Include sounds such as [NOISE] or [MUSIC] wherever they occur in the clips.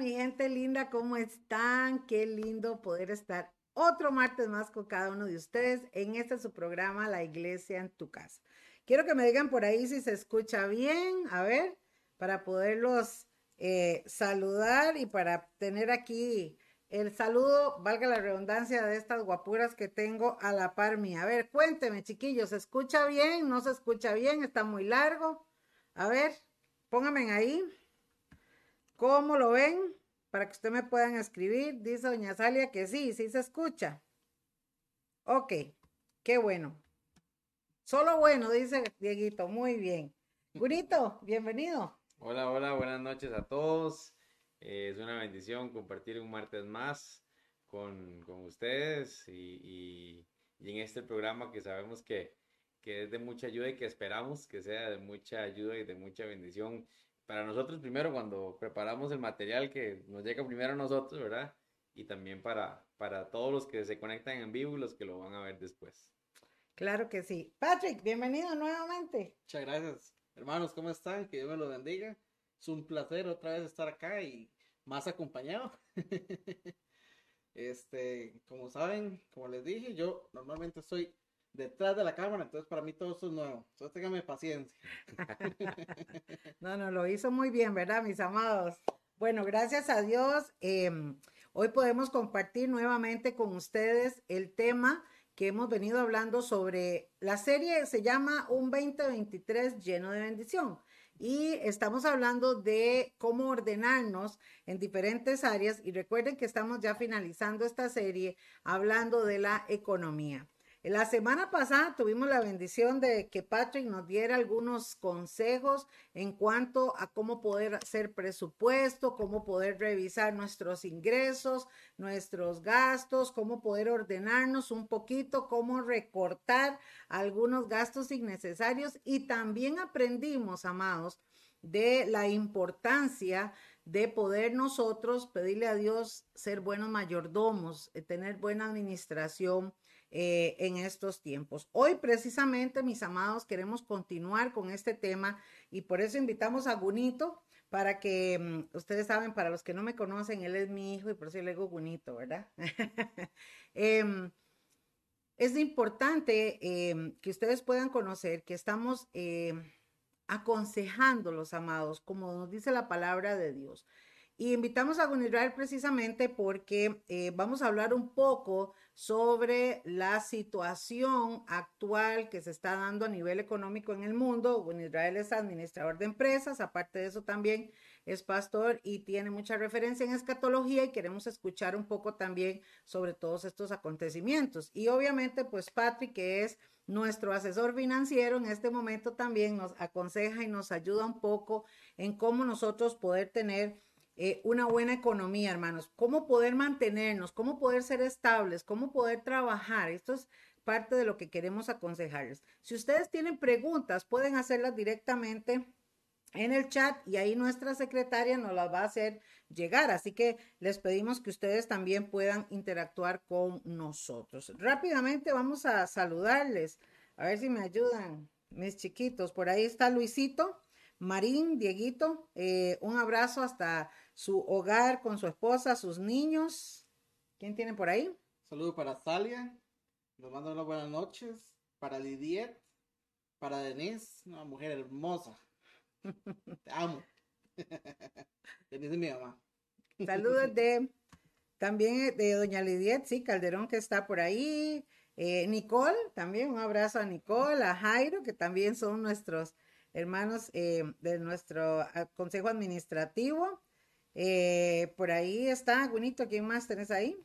mi gente linda, ¿cómo están? Qué lindo poder estar otro martes más con cada uno de ustedes en este su programa La Iglesia en tu casa. Quiero que me digan por ahí si se escucha bien, a ver, para poderlos eh, saludar y para tener aquí el saludo, valga la redundancia, de estas guapuras que tengo a la par mía. A ver, cuénteme, chiquillos, ¿se escucha bien? ¿No se escucha bien? ¿Está muy largo? A ver, pónganme ahí. ¿Cómo lo ven? Para que usted me puedan escribir. Dice doña Salia que sí, sí se escucha. Ok, qué bueno. Solo bueno, dice Dieguito. Muy bien. Gunito, bienvenido. Hola, hola, buenas noches a todos. Eh, es una bendición compartir un martes más con, con ustedes y, y, en este programa que sabemos que, que, es de mucha ayuda y que esperamos que sea de mucha ayuda y de mucha bendición para nosotros primero cuando preparamos el material que nos llega primero a nosotros, ¿verdad? Y también para, para todos los que se conectan en vivo y los que lo van a ver después. Claro que sí. Patrick, bienvenido nuevamente. Muchas gracias. Hermanos, ¿cómo están? Que Dios me lo bendiga. Es un placer otra vez estar acá y más acompañado. [LAUGHS] este, como saben, como les dije, yo normalmente estoy detrás de la cámara, entonces para mí todo esto es nuevo. Entonces ténganme paciencia. [LAUGHS] no, no, lo hizo muy bien, ¿verdad, mis amados? Bueno, gracias a Dios. Em, hoy podemos compartir nuevamente con ustedes el tema que hemos venido hablando sobre la serie se llama Un 2023 lleno de bendición y estamos hablando de cómo ordenarnos en diferentes áreas y recuerden que estamos ya finalizando esta serie hablando de la economía. La semana pasada tuvimos la bendición de que Patrick nos diera algunos consejos en cuanto a cómo poder hacer presupuesto, cómo poder revisar nuestros ingresos, nuestros gastos, cómo poder ordenarnos un poquito, cómo recortar algunos gastos innecesarios. Y también aprendimos, amados, de la importancia de poder nosotros pedirle a Dios ser buenos mayordomos, eh, tener buena administración eh, en estos tiempos. Hoy precisamente, mis amados, queremos continuar con este tema y por eso invitamos a Gunito para que mm, ustedes saben, para los que no me conocen, él es mi hijo y por eso le digo Gunito, ¿verdad? [LAUGHS] Em, es importante em, que ustedes puedan conocer que estamos em, aconsejando los amados, como nos dice la palabra de Dios. Y invitamos a Gunirael precisamente porque eh, vamos a hablar un poco sobre la situación actual que se está dando a nivel económico en el mundo. Gunirael es administrador de empresas, aparte de eso también es pastor y tiene mucha referencia en escatología y queremos escuchar un poco también sobre todos estos acontecimientos. Y obviamente, pues Patrick, que es nuestro asesor financiero, en este momento también nos aconseja y nos ayuda un poco en cómo nosotros poder tener eh, una buena economía, hermanos, cómo poder mantenernos, cómo poder ser estables, cómo poder trabajar. Esto es parte de lo que queremos aconsejarles. Si ustedes tienen preguntas, pueden hacerlas directamente en el chat y ahí nuestra secretaria nos las va a hacer llegar. Así que les pedimos que ustedes también puedan interactuar con nosotros. Rápidamente vamos a saludarles. A ver si me ayudan, mis chiquitos. Por ahí está Luisito, Marín, Dieguito. Eh, un abrazo hasta su hogar con su esposa, sus niños. ¿Quién tiene por ahí? Saludo para Salia, nos manda unas buenas noches. Para Lidiet, para Denise, una mujer hermosa. [LAUGHS] Te amo. [LAUGHS] Denise es mi mamá. Saludos [LAUGHS] de también de doña Lidiet, sí, Calderón que está por ahí. Eh, Nicole, también un abrazo a Nicole, a Jairo, que también son nuestros hermanos eh, de nuestro ah, consejo administrativo. Eh, por ahí está, bonito, ¿quién más tenés ahí?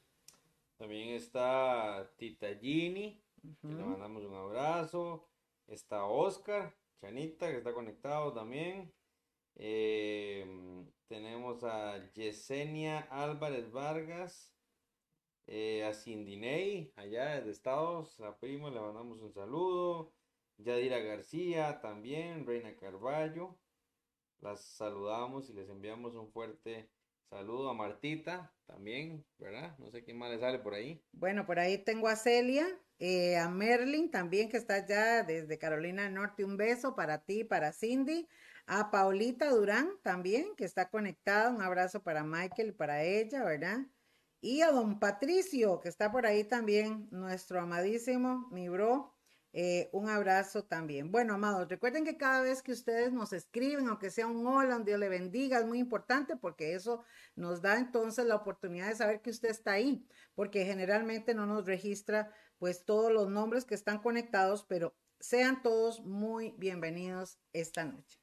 También está Tita Gini, le mandamos un abrazo. Está Oscar, Chanita, que está conectado también. Eh, tenemos a Yesenia Álvarez Vargas, eh, a Cindiney, allá desde Estados, a Primo, le mandamos un saludo. Yadira García también, Reina Carballo. Las saludamos y les enviamos un fuerte saludo a Martita también, ¿verdad? No sé quién más le sale por ahí. Bueno, por ahí tengo a Celia, eh, a Merlin también que está allá desde Carolina del Norte. Un beso para ti, para Cindy, A Paulita Durán también, que está conectada. Un abrazo para Michael y para ella, ¿verdad? Y a don Patricio, que está por ahí también, nuestro amadísimo, mi bro. Eh, un abrazo también. Bueno, amados, recuerden que cada vez que ustedes nos escriben, aunque sea un hola, un Dios le bendiga, es muy importante porque eso nos da entonces la oportunidad de saber que usted está ahí, porque generalmente no nos registra pues todos los nombres que están conectados, pero sean todos muy bienvenidos esta noche.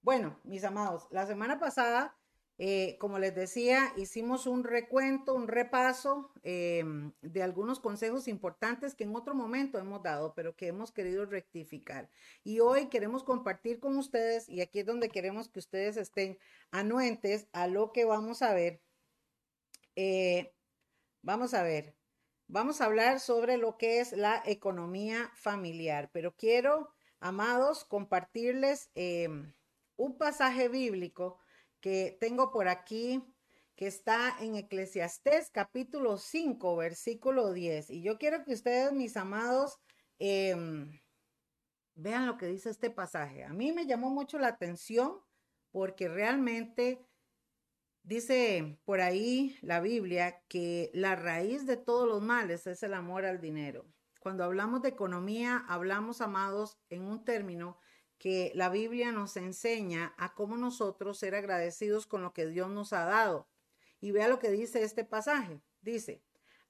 Bueno, mis amados, la semana pasada eh, como les decía, hicimos un recuento, un repaso em, de algunos consejos importantes que en otro momento hemos dado, pero que hemos querido rectificar. Y hoy queremos compartir con ustedes, y aquí es donde queremos que ustedes estén anuentes a lo que vamos a ver. Eh, vamos a ver, vamos a hablar sobre lo que es la economía familiar, pero quiero, amados, compartirles em, un pasaje bíblico que tengo por aquí, que está en Eclesiastés capítulo 5, versículo 10. Y yo quiero que ustedes, mis amados, em, vean lo que dice este pasaje. A mí me llamó mucho la atención porque realmente dice por ahí la Biblia que la raíz de todos los males es el amor al dinero. Cuando hablamos de economía, hablamos, amados, en un término que la Biblia nos enseña a cómo nosotros ser agradecidos con lo que Dios nos ha dado. Y vea lo que dice este pasaje. Dice,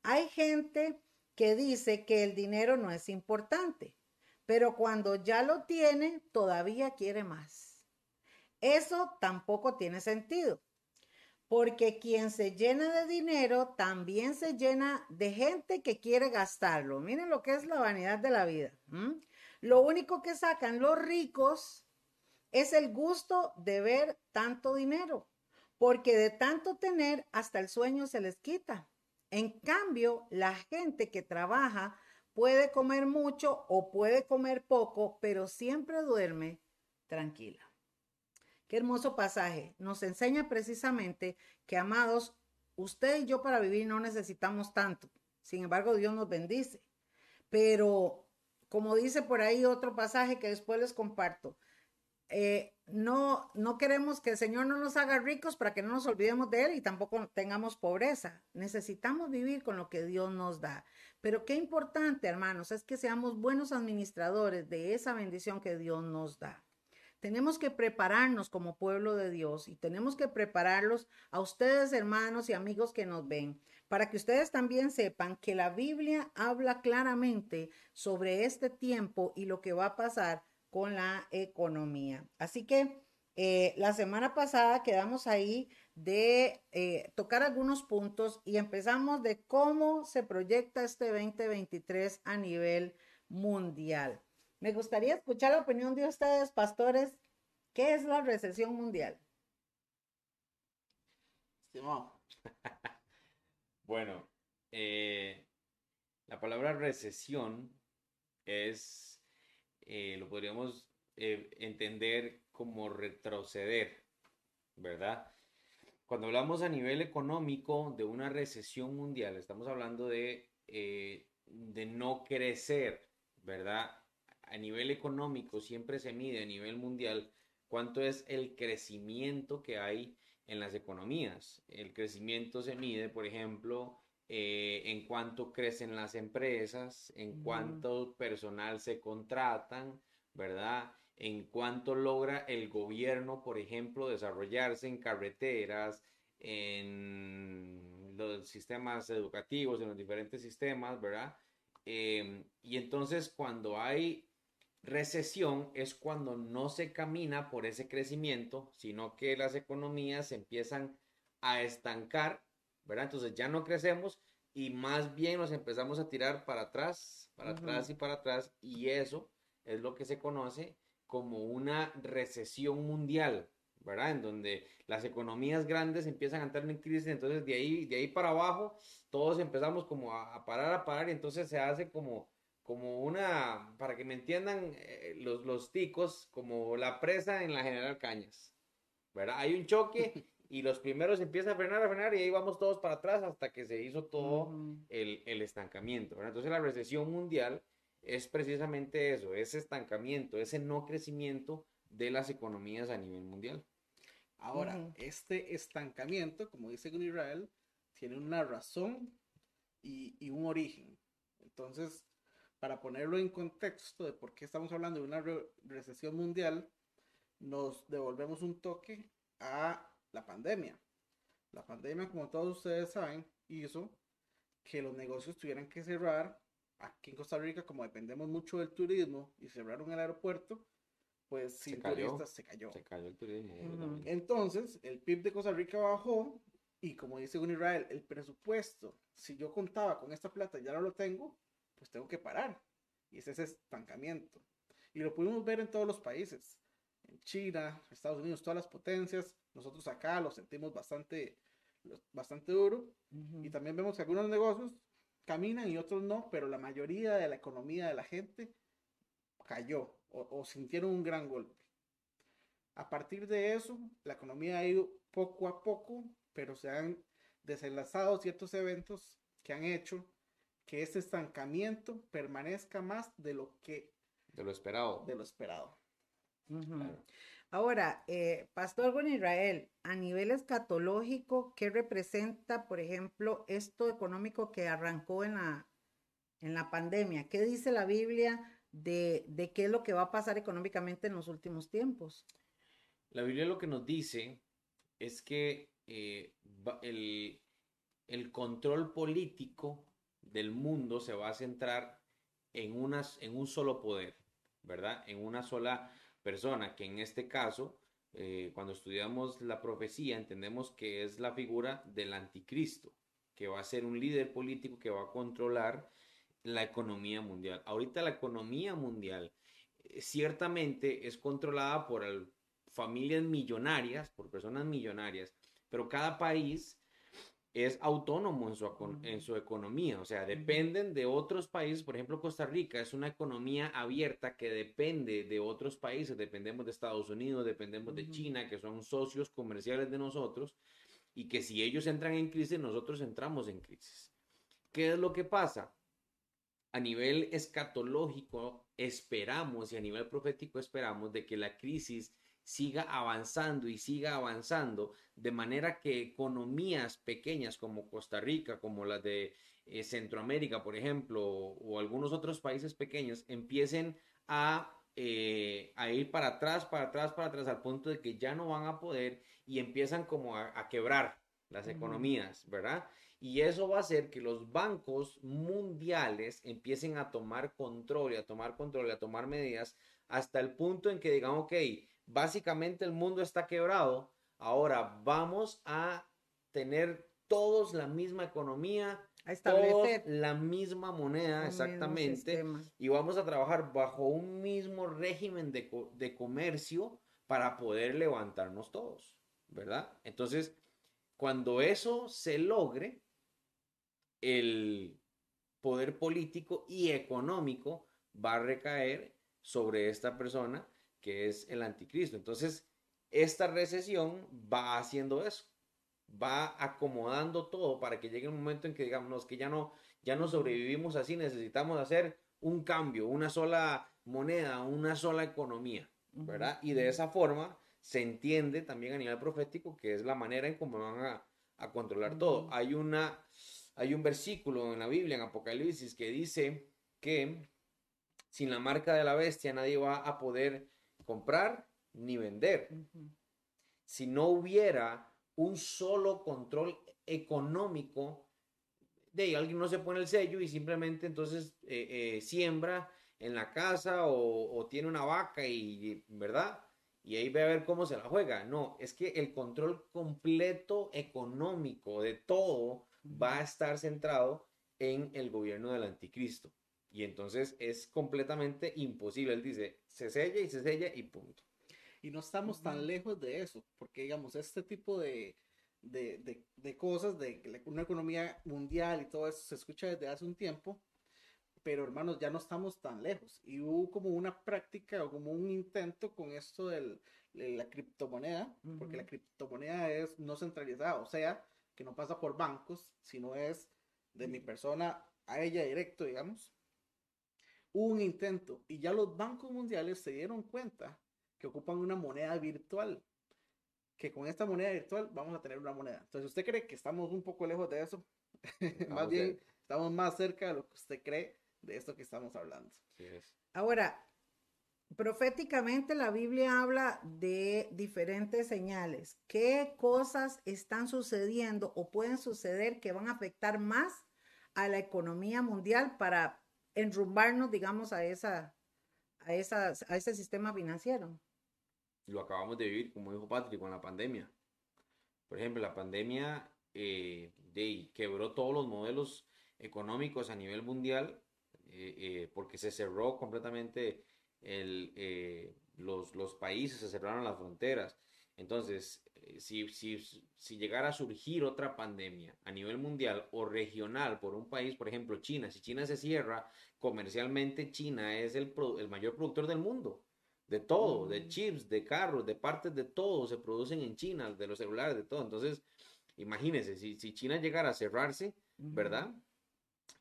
hay gente que dice que el dinero no es importante, pero cuando ya lo tiene, todavía quiere más. Eso tampoco tiene sentido, porque quien se llena de dinero también se llena de gente que quiere gastarlo. Miren lo que es la vanidad de la vida. Lo único que sacan los ricos es el gusto de ver tanto dinero, porque de tanto tener hasta el sueño se les quita. En cambio, la gente que trabaja puede comer mucho o puede comer poco, pero siempre duerme tranquila. Qué hermoso pasaje. Nos enseña precisamente que, amados, usted y yo para vivir no necesitamos tanto. Sin embargo, Dios nos bendice. Pero como dice por ahí otro pasaje que después les comparto, eh, no, no queremos que el Señor no nos haga ricos para que no nos olvidemos de Él y tampoco tengamos pobreza. Necesitamos vivir con lo que Dios nos da. Pero qué importante, hermanos, es que seamos buenos administradores de esa bendición que Dios nos da. Tenemos que prepararnos como pueblo de Dios y tenemos que prepararlos a ustedes, hermanos y amigos que nos ven, para que ustedes también sepan que la Biblia habla claramente sobre este tiempo y lo que va a pasar con la economía. Así que eh, la semana pasada quedamos ahí de eh, tocar algunos puntos y empezamos de cómo se proyecta este 2023 a nivel mundial. Me gustaría escuchar la opinión de ustedes, pastores. ¿Qué es la recesión mundial? [LAUGHS] Bueno, eh, la palabra recesión es, eh, lo podríamos eh, entender como retroceder, ¿verdad? Cuando hablamos a nivel económico de una recesión mundial, estamos hablando de, de no crecer, ¿verdad? A nivel económico siempre se mide a nivel mundial cuánto es el crecimiento que hay en las economías. El crecimiento se mide, por ejemplo, eh, en cuánto crecen las empresas, en cuánto personal se contratan, ¿verdad? En cuánto logra el gobierno, por ejemplo, desarrollarse en carreteras, en los sistemas educativos, en los diferentes sistemas, ¿verdad? Em, y entonces cuando hay Recesión es cuando no se camina por ese crecimiento, sino que las economías empiezan a estancar, ¿verdad? Entonces ya no crecemos y más bien nos empezamos a tirar para atrás, para atrás y para atrás, y eso es lo que se conoce como una recesión mundial, ¿verdad? En donde las economías grandes empiezan a entrar en crisis, entonces de ahí, de ahí para abajo todos empezamos como a, a parar, a parar, y entonces se hace como como una, para que me entiendan eh, los, los ticos, como la presa en la General Cañas, ¿verdad? Hay un choque y los primeros empiezan a frenar, a frenar y ahí vamos todos para atrás hasta que se hizo todo el, el, estancamiento, ¿verdad? Entonces la recesión mundial es precisamente eso, ese estancamiento, ese no crecimiento de las economías a nivel mundial. Ahora, Ujú. este estancamiento, como dice Israel, tiene una razón y, y un origen. Entonces, para ponerlo en contexto de por qué estamos hablando de una re- recesión mundial, nos devolvemos un toque a la pandemia. La pandemia, como todos ustedes saben, hizo que los negocios tuvieran que cerrar. Aquí en Costa Rica, como dependemos mucho del turismo y cerraron el aeropuerto, pues sin cayó. turistas se cayó. Se cayó el turismo. Entonces, el PIB de Costa Rica bajó y como dice Israel, el presupuesto, si yo contaba con esta plata ya no lo tengo, pues tengo que parar. Y ese es ese estancamiento. Y lo pudimos ver en todos los países. En China, Estados Unidos, todas las potencias. Nosotros acá lo sentimos bastante, bastante duro. Ujú. Y también vemos que algunos negocios caminan y otros no, pero la mayoría de la economía de la gente cayó o, o sintieron un gran golpe. A partir de eso, la economía ha ido poco a poco, pero se han desenlazado ciertos eventos que han hecho que este estancamiento permanezca más de lo que De lo esperado. de lo esperado. Claro. Ahora, eh, Pastor Gon Israel, a nivel escatológico, ¿qué representa, por ejemplo, esto económico que arrancó en la, en la pandemia? ¿Qué dice la Biblia de, de qué es lo que va a pasar económicamente en los últimos tiempos? La Biblia lo que nos dice es que eh, el, el control político del mundo se va a centrar en, unas, en un solo poder, ¿verdad? En una sola persona, que en este caso, eh, cuando estudiamos la profecía, entendemos que es la figura del anticristo, que va a ser un líder político que va a controlar la economía mundial. Ahorita la economía mundial eh, ciertamente es controlada por familias millonarias, por personas millonarias, pero cada país es autónomo en su, Ujú. en su economía, o sea, dependen de otros países, por ejemplo, Costa Rica es una economía abierta que depende de otros países, dependemos de Estados Unidos, dependemos de. China, que son socios comerciales de nosotros, y que si ellos entran en crisis, nosotros entramos en crisis. ¿Qué es lo que pasa? A nivel escatológico, esperamos y a nivel profético esperamos de que la crisis siga avanzando y siga avanzando de manera que economías pequeñas como Costa Rica, como las de eh, Centroamérica, por ejemplo, o, o algunos otros países pequeños, empiecen a, eh, a ir para atrás, para atrás, para atrás, al punto de que ya no van a poder y empiezan como a, a quebrar las economías, ¿verdad? Y eso va a hacer que los bancos mundiales empiecen a tomar control y a tomar control y a tomar medidas hasta el punto en que digan, ok, básicamente el mundo está quebrado, ahora vamos a tener todos la misma economía, todos la misma moneda, exactamente, y vamos a trabajar bajo un mismo régimen de, de comercio para poder levantarnos todos, ¿verdad? Entonces, cuando eso se logre, el poder político y económico va a recaer sobre esta persona que es el anticristo. Entonces, esta recesión va haciendo eso, va acomodando todo para que llegue un momento en que digamos que ya no, ya no sobrevivimos así, necesitamos hacer un cambio, una sola moneda, una sola economía. ¿verdad? Y de esa forma se entiende también a nivel profético que es la manera en cómo van a, a controlar todo. Hay una, hay un versículo en la Biblia, en Apocalipsis, que dice que sin la marca de la bestia nadie va a poder comprar ni vender. Si no hubiera un solo control económico, de ahí alguien no se pone el sello y simplemente entonces eh, eh, siembra en la casa o, o tiene una vaca y, ¿verdad? Y ahí ve a ver cómo se la juega. No, es que el control completo económico de todo va a estar centrado en el gobierno del anticristo. Y entonces es completamente imposible. Él dice, se sella y se sella y punto. Y no estamos tan Ujú. lejos de eso, porque digamos, este tipo de, de, de- de cosas, de una economía mundial y todo eso se escucha desde hace un tiempo, pero hermanos, ya no estamos tan lejos. Y hubo como una práctica o como un intento con esto del- de la criptomoneda, porque la criptomoneda es no centralizada, o sea, que no pasa por bancos, sino es de mi persona a ella directo, digamos. Un intento y ya los bancos mundiales se dieron cuenta que ocupan una moneda virtual. Que con esta moneda virtual vamos a tener una moneda. Entonces, ¿usted cree que estamos un poco lejos de eso? [LAUGHS] más bien, estamos más cerca de lo que usted cree de esto que estamos hablando. Ahora, proféticamente la Biblia habla de diferentes señales. ¿Qué cosas están sucediendo o pueden suceder que van a afectar más a la economía mundial para enrumbarnos, digamos, a, esa, a, esas, a ese sistema financiero? Lo acabamos de vivir, como dijo Patrick, con la pandemia. Por ejemplo, la pandemia eh, quebró todos los modelos económicos a nivel mundial eh, eh, porque se cerró completamente el, eh, los, los, países, se cerraron las fronteras. Entonces, si, si, si, llegara a surgir otra pandemia a nivel mundial o regional por un país, por ejemplo China, si China se cierra, comercialmente China es el, el mayor productor del mundo. De todo, de mm. chips, de carros, de partes de todo se producen en China, de los celulares, de todo. Entonces, imagínense, si, si China llegara a cerrarse, ¿verdad?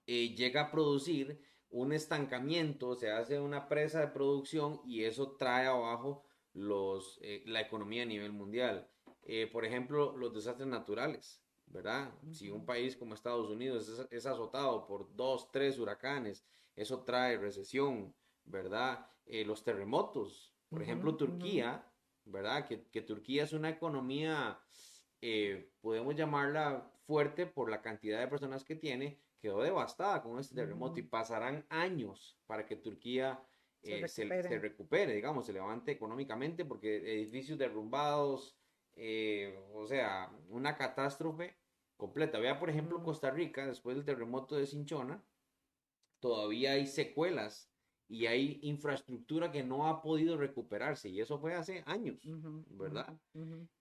llega a producir un estancamiento, se hace una presa de producción y eso trae abajo los, eh, la economía a nivel mundial. Eh, por ejemplo, los desastres naturales, ¿verdad? Si un país como Estados Unidos es, azotado por dos, tres huracanes, eso trae recesión, ¿verdad? Eh, los terremotos, por ejemplo, Turquía, ¿verdad? Que, que, Turquía es una economía, podemos llamarla fuerte por la cantidad de personas que tiene, quedó devastada con este terremoto y pasarán años para que Turquía se, eh, recupere. digamos, se levante económicamente, porque edificios derrumbados, eh, o sea, una catástrofe completa. Vea, por ejemplo, Costa Rica, después del terremoto de Cinchona, todavía hay secuelas y hay infraestructura que no ha podido recuperarse, y eso fue hace años, ¿verdad?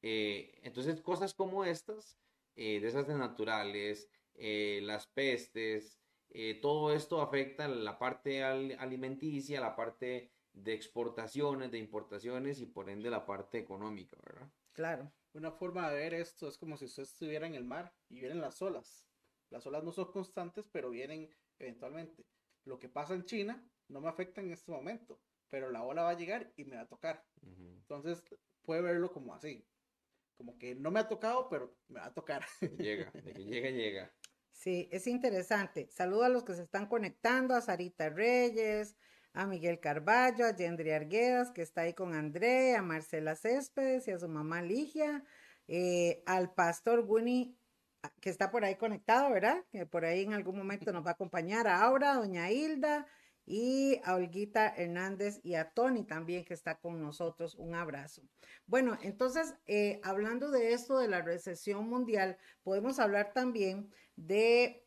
Eh, entonces, cosas como estas, desastres naturales, eh, las pestes, eh, todo esto afecta la parte alimenticia, la parte de exportaciones, de importaciones y por ende la parte económica, ¿verdad? Claro. Una forma de ver esto es como si usted estuviera en el mar y vienen las olas. Las olas no son constantes, pero vienen eventualmente. Lo que pasa en China no me afecta en este momento, pero la ola va a llegar y me va a tocar. Entonces, puede verlo como así. Como que no me ha tocado, pero me va a tocar. [LAUGHS] Llega, de que llega, llega. Sí, es interesante. Saludo a los que se están conectando, a Sarita Reyes, a Miguel Carballo, a Yendri Arguedas, que está ahí con André, a Marcela Céspedes y a su mamá Ligia, eh, al pastor Winnie, que está por ahí conectado, ¿verdad? Que por ahí en algún momento nos va a acompañar, a Aura, a doña Hilda y a Olguita Hernández y a Tony también que está con nosotros. Un abrazo. Bueno, entonces, eh, hablando de esto de la recesión mundial, podemos hablar también de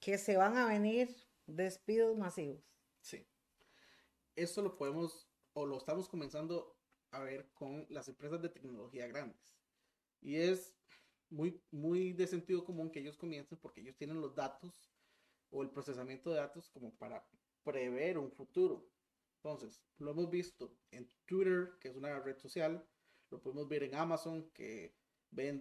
que se van a venir despidos masivos. Sí. Eso lo podemos o lo estamos comenzando a ver con las empresas de tecnología grandes. Y es muy, muy de sentido común que ellos comiencen porque ellos tienen los datos o el procesamiento de datos como para prever un futuro. Entonces, lo hemos visto en Twitter, que es una red social, lo podemos ver en Amazon, que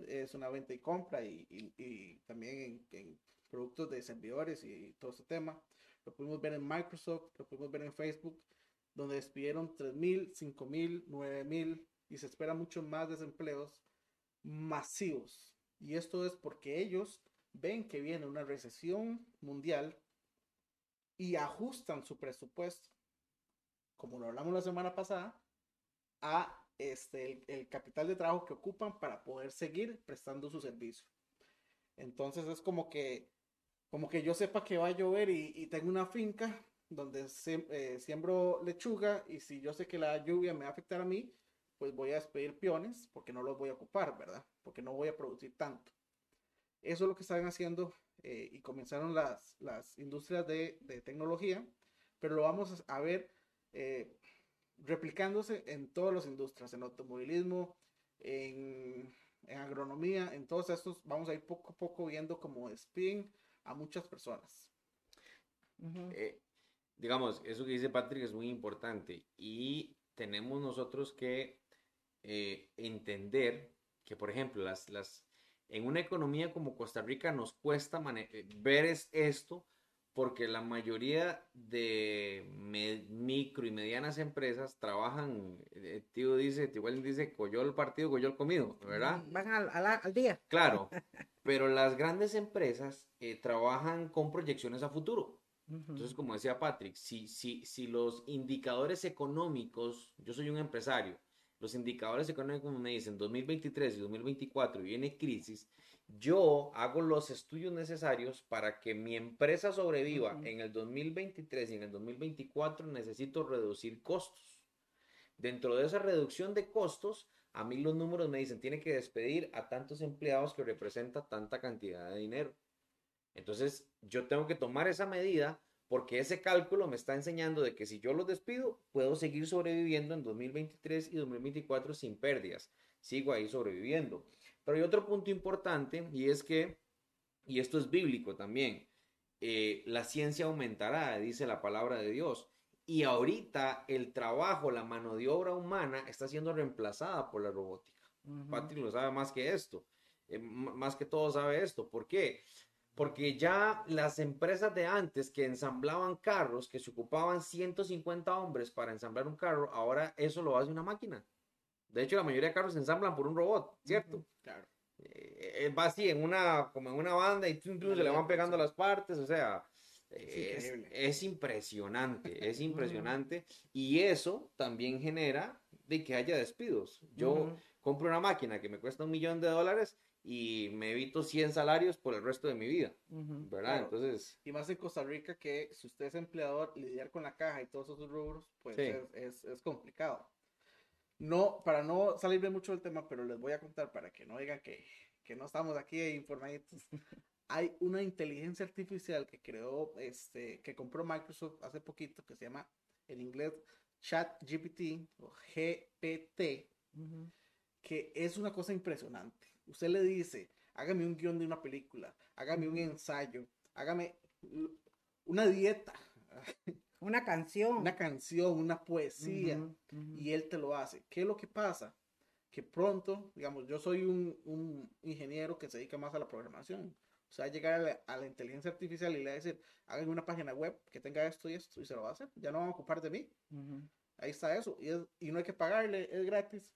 es una venta y compra y, también en, productos de servidores y todo ese tema. Lo pudimos ver en Microsoft, lo pudimos ver en Facebook, donde despidieron 3.000, 5.000, 9.000 y se espera mucho más desempleos masivos. Y esto es porque ellos ven que viene una recesión mundial y ajustan su presupuesto, como lo hablamos la semana pasada, a este, el, capital de trabajo que ocupan para poder seguir prestando su servicio. Entonces es como que, como que yo sepa que va a llover y, tengo una finca donde eh, siembro lechuga y si yo sé que la lluvia me va a afectar a mí, pues voy a despedir peones porque no los voy a ocupar, ¿verdad? Porque no voy a producir tanto. Eso es lo que están haciendo eh, y comenzaron las, las industrias de, de, tecnología, pero lo vamos a ver eh, replicándose en todas las industrias, en automovilismo, en, agronomía, en todos estos, vamos a ir poco a poco viendo como despiden a muchas personas. Eh, digamos, eso que dice Patrick es muy importante y tenemos nosotros que eh, entender que, por ejemplo, las, las, en una economía como Costa Rica nos cuesta eh, ver esto porque la mayoría de micro y medianas empresas trabajan, eh, tío dice, igual dice, coyol partido, coyol comido, ¿verdad? Van al, al, día. Claro, [LAUGHS] pero las grandes empresas eh, trabajan con proyecciones a futuro. Entonces, como decía Patrick, si, si, si los indicadores económicos, yo soy un empresario, los indicadores económicos me dicen 2023 y 2024 viene crisis, yo hago los estudios necesarios para que mi empresa sobreviva en el 2023 y en el 2024 necesito reducir costos. Dentro de esa reducción de costos, a mí los números me dicen, tiene que despedir a tantos empleados que representa tanta cantidad de dinero. Entonces, yo tengo que tomar esa medida porque ese cálculo me está enseñando de que si yo los despido, puedo seguir sobreviviendo en 2023 y 2024 sin pérdidas. Sigo ahí sobreviviendo. Pero hay otro punto importante y es que, y esto es bíblico también, eh, la ciencia aumentará, dice la palabra de Dios. Y ahorita el trabajo, la mano de obra humana está siendo reemplazada por la robótica. Patrick lo sabe más que esto, eh, más que todo sabe esto. ¿Por qué? Porque ya las empresas de antes que ensamblaban carros, que se ocupaban 150 hombres para ensamblar un carro, ahora eso lo hace una máquina. De hecho, la mayoría de carros se ensamblan por un robot, ¿cierto? Claro. Eh, va así en una, como en una banda y se le van pegando las partes, o sea, es, impresionante, es [LAUGHS] impresionante. y eso también genera de que haya despidos. Yo compro una máquina que me cuesta un millón de dólares y me evito 100 salarios por el resto de mi vida, ¿verdad? Entonces... Y más en Costa Rica que si usted es empleador, lidiar con la caja y todos esos rubros, pues es, es, complicado. No, para no salirme mucho del tema, pero les voy a contar para que no digan que, que no estamos aquí informaditos. [LAUGHS] Hay una inteligencia artificial que creó, este, que compró Microsoft hace poquito, que se llama en inglés ChatGPT o GPT, que es una cosa impresionante Usted le dice, hágame un guion de una película, hágame un ensayo, hágame una dieta. [LAUGHS] Una canción. Una canción, una poesía. Y él te lo hace. ¿Qué es lo que pasa? Que pronto, digamos, yo soy un, ingeniero que se dedica más a la programación. O sea, llegar a la, inteligencia artificial y le va a decir, hágame una página web que tenga esto y esto, y se lo va a hacer. Ya no van a ocupar de mí. Ahí está eso. Y, y no hay que pagarle, es gratis.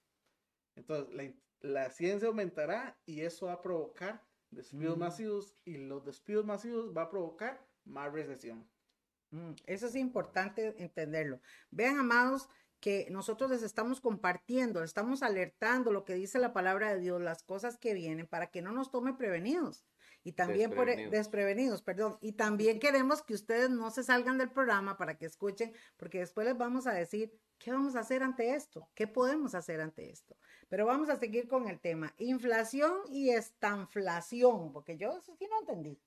Entonces, la, la ciencia aumentará y eso va a provocar despidos mm. masivos y los despidos masivos va a provocar más recesión. Mm, eso es importante entenderlo. Vean, amados, que nosotros les estamos compartiendo, estamos alertando lo que dice la palabra de Dios, las cosas que vienen, para que no nos tome prevenidos. Y también por e, desprevenidos, perdón. Y también queremos que ustedes no se salgan del programa para que escuchen, porque después les vamos a decir qué vamos a hacer ante esto, qué podemos hacer ante esto. Pero vamos a seguir con el tema, inflación y estanflación, porque yo eso sí no entendí.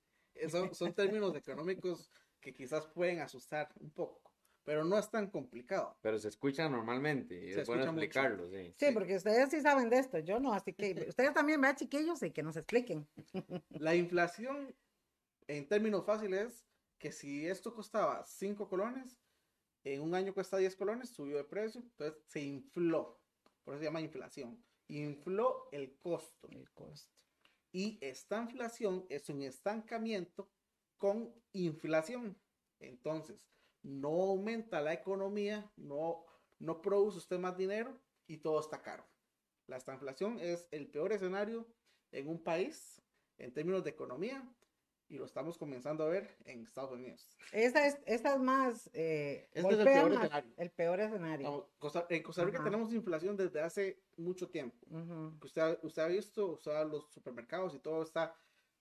Son, son términos económicos que quizás pueden asustar un poco pero no es tan complicado. Pero se escucha normalmente y es bueno explicarlo, sí. sí. porque ustedes sí saben de esto, yo no, así que [LAUGHS] ustedes también, vean chiquillos, y que nos expliquen. La inflación, en términos fáciles, que si esto costaba 5 colones, en un año cuesta 10 colones, subió de precio, entonces se infló, por eso se llama inflación. Infló el costo. El costo. Y esta inflación es un estancamiento con inflación. Entonces, no aumenta la economía, no, no produce usted más dinero y todo está caro. La estanflación es el peor escenario en un país en términos de economía y lo estamos comenzando a ver en Estados Unidos. Esta es, esta es más... Eh, este es el peor escenario. El peor escenario. en Costa Rica tenemos inflación desde hace mucho tiempo. usted, usted ha visto, usted los supermercados y todo está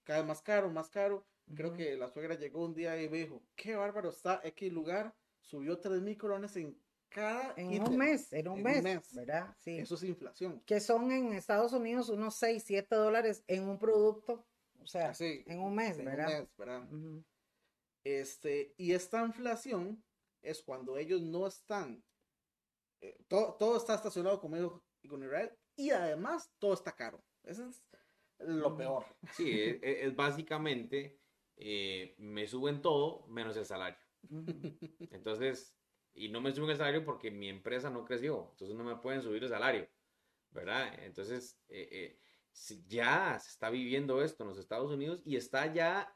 cada vez más caro, más caro. Creo que la suegra llegó un día y me dijo, qué bárbaro está X lugar, subió 3 mil colones en cada... En un mes, en un, mes, ¿verdad? Sí. Eso es inflación. Que son en Estados Unidos unos 6, 7 dólares en un producto, o sea, en un mes, ¿verdad? En un mes, ¿verdad? Este, y esta inflación es cuando ellos no están, eh, todo, todo, está estacionado como ellos con Israel y además todo está caro. Eso es lo peor. Sí, e, e, es básicamente eh, me suben todo menos el salario. Entonces, y no me suben el salario porque mi empresa no creció, entonces no me pueden subir el salario, ¿verdad? Entonces, eh, eh, ya se está viviendo esto en los Estados Unidos y está ya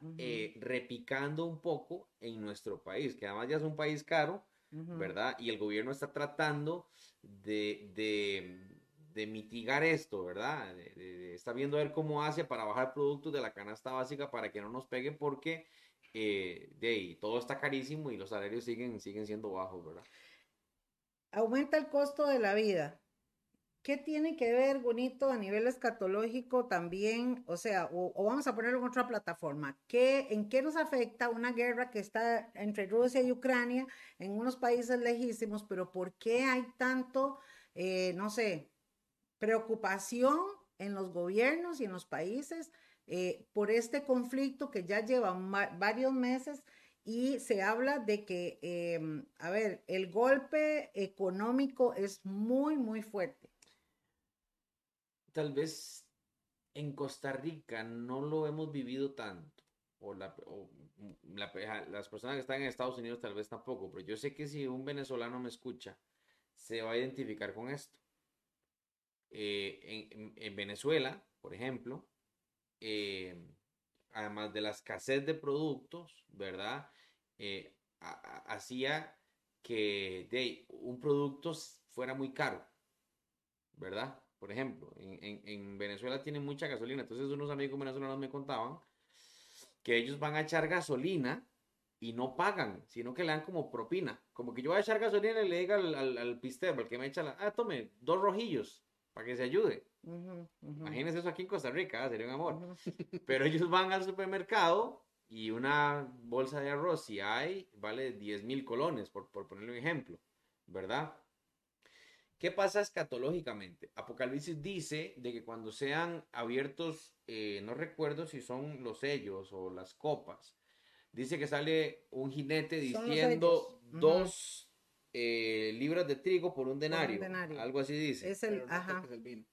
repicando un poco en nuestro país, que además ya es un país caro. ¿verdad? Y el gobierno está tratando de, de, de mitigar esto, ¿verdad? De- de- está viendo a ver cómo hace para bajar productos de la canasta básica para que no nos pegue porque eh, de ahí, todo está carísimo y los salarios siguen, siguen siendo bajos, ¿verdad? Aumenta el costo de la vida. ¿Qué tiene que ver, bonito, a nivel escatológico también? O sea, o, o vamos a ponerlo en otra plataforma. ¿Qué, ¿En qué nos afecta una guerra que está entre Rusia y Ucrania en unos países lejísimos? Pero ¿por qué hay tanto, eh, no sé, preocupación en los gobiernos y en los países eh, por este conflicto que ya lleva varios meses y se habla de que, em, a ver, el golpe económico es muy, muy fuerte. Tal vez en Costa Rica no lo hemos vivido tanto, o la- las personas que están en Estados Unidos tal vez tampoco, pero yo sé que si un venezolano me escucha, se va a identificar con esto. Eh, en, en- en Venezuela, por ejemplo, eh, además de la escasez de productos, ¿verdad? Eh, ha- ha- hacía que de, un producto fuera muy caro, ¿verdad? Por ejemplo, en, en- en Venezuela tienen mucha gasolina, entonces unos amigos venezolanos me contaban que ellos van a echar gasolina y no pagan, sino que le dan como propina. Como que yo voy a echar gasolina y le diga al, al, al pistero, al que me echa la, ah, tome, dos rojillos, para que se ayude. Ujú, Imagínense eso aquí en Costa Rica, ah, sería un amor. [LAUGHS] Pero ellos van al supermercado y una bolsa de arroz, si hay, vale 10 mil colones, por, por ponerle un ejemplo, ¿verdad? ¿Qué pasa escatológicamente? Apocalipsis dice de que cuando sean abiertos, eh, no recuerdo si son los sellos o las copas, dice que sale un jinete diciendo dos eh, libras de trigo por un denario, denario. algo así dice. Es el, ajá. el vino.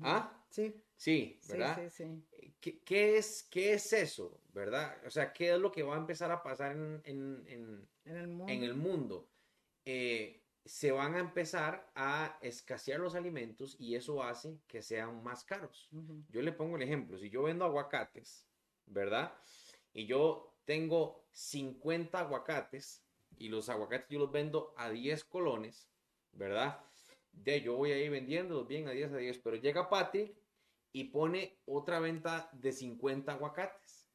¿Ah? Sí, Sí, sí, ¿verdad? sí, sí. ¿Qué, qué es, ¿Qué es eso? ¿Verdad? O sea, ¿qué es lo que va a empezar a pasar en, en- en- En el mundo. en el mundo? Eh, se van a empezar a escasear los alimentos y eso hace que sean más caros. Yo le pongo el ejemplo, si yo vendo aguacates, ¿verdad? Y yo tengo 50 aguacates y los aguacates yo los vendo a 10 colones, ¿verdad? De yo voy a ir vendiéndolos bien a 10 a 10, pero llega Patrick y pone otra venta de 50 aguacates.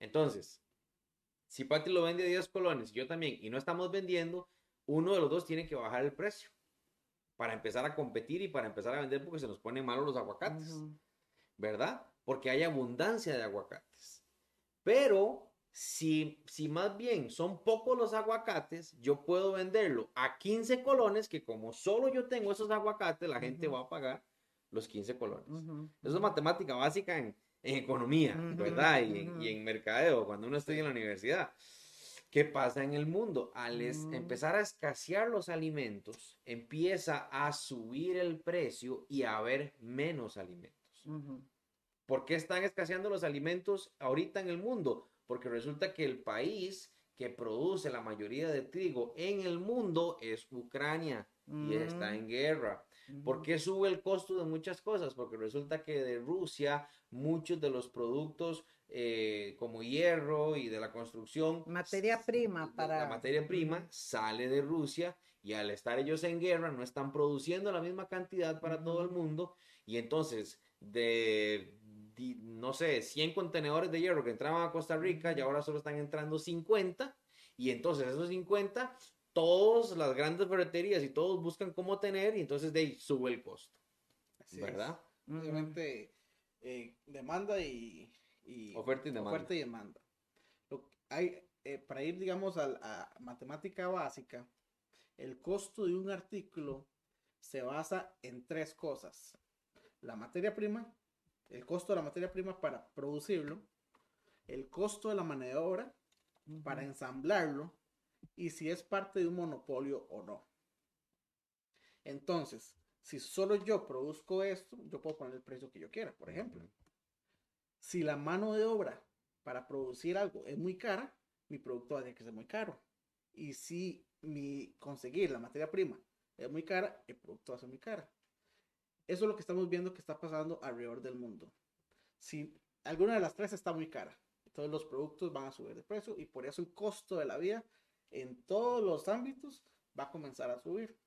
Entonces, si Patrick lo vende a 10 colones y yo también, y no estamos vendiendo, uno de los dos tiene que bajar el precio para empezar a competir y para empezar a vender porque se nos ponen malos los aguacates. ¿verdad? Porque hay abundancia de aguacates. Pero si, si más bien son pocos los aguacates, yo puedo venderlo a 15 colones, que como solo yo tengo esos aguacates, la gente Ujú. va a pagar los 15 colones. Ujú. Eso es matemática básica en, en economía, Ujú, ¿verdad? Y, y en mercadeo, cuando uno estudia en la universidad. ¿Qué pasa en el mundo? Al es- Mm. empezar a escasear los alimentos, empieza a subir el precio y a haber menos alimentos. ¿Por qué están escaseando los alimentos ahorita en el mundo? Porque resulta que el país que produce la mayoría de trigo en el mundo es Ucrania y está Mm. en guerra. ¿Por qué sube el costo de muchas cosas? Porque resulta que de Rusia muchos de los productos eh, como hierro y de la construcción, Materia prima para- La materia prima sale de Rusia y al estar ellos en guerra no están produciendo la misma cantidad para todo el mundo y entonces de, no sé, 100 contenedores de hierro que entraban a Costa Rica y ahora solo están entrando 50 y entonces esos 50 todas las grandes ferreterías y todos buscan cómo tener y entonces de ahí sube el costo, Así. ¿verdad? Obviamente, eh, demanda y, y- Oferta y demanda. oferta y demanda. Lo- hay, eh, para ir, digamos, al- a, matemática básica, el costo de un artículo se basa en tres cosas. La materia prima, el costo de la materia prima para producirlo, el costo de la mano de obra para ensamblarlo y si es parte de un monopolio o no. Entonces, si solo yo produzco esto, yo puedo poner el precio que yo quiera, por ejemplo. Si la mano de obra para producir algo es muy cara, mi producto va a tener que ser muy caro. Y si mi conseguir la materia prima es muy cara, el producto va a ser muy cara. Eso es lo que estamos viendo que está pasando alrededor del mundo. Si alguna de las tres está muy cara, todos los productos van a subir de precio y por eso el costo de la vida en todos los ámbitos va a comenzar a subir.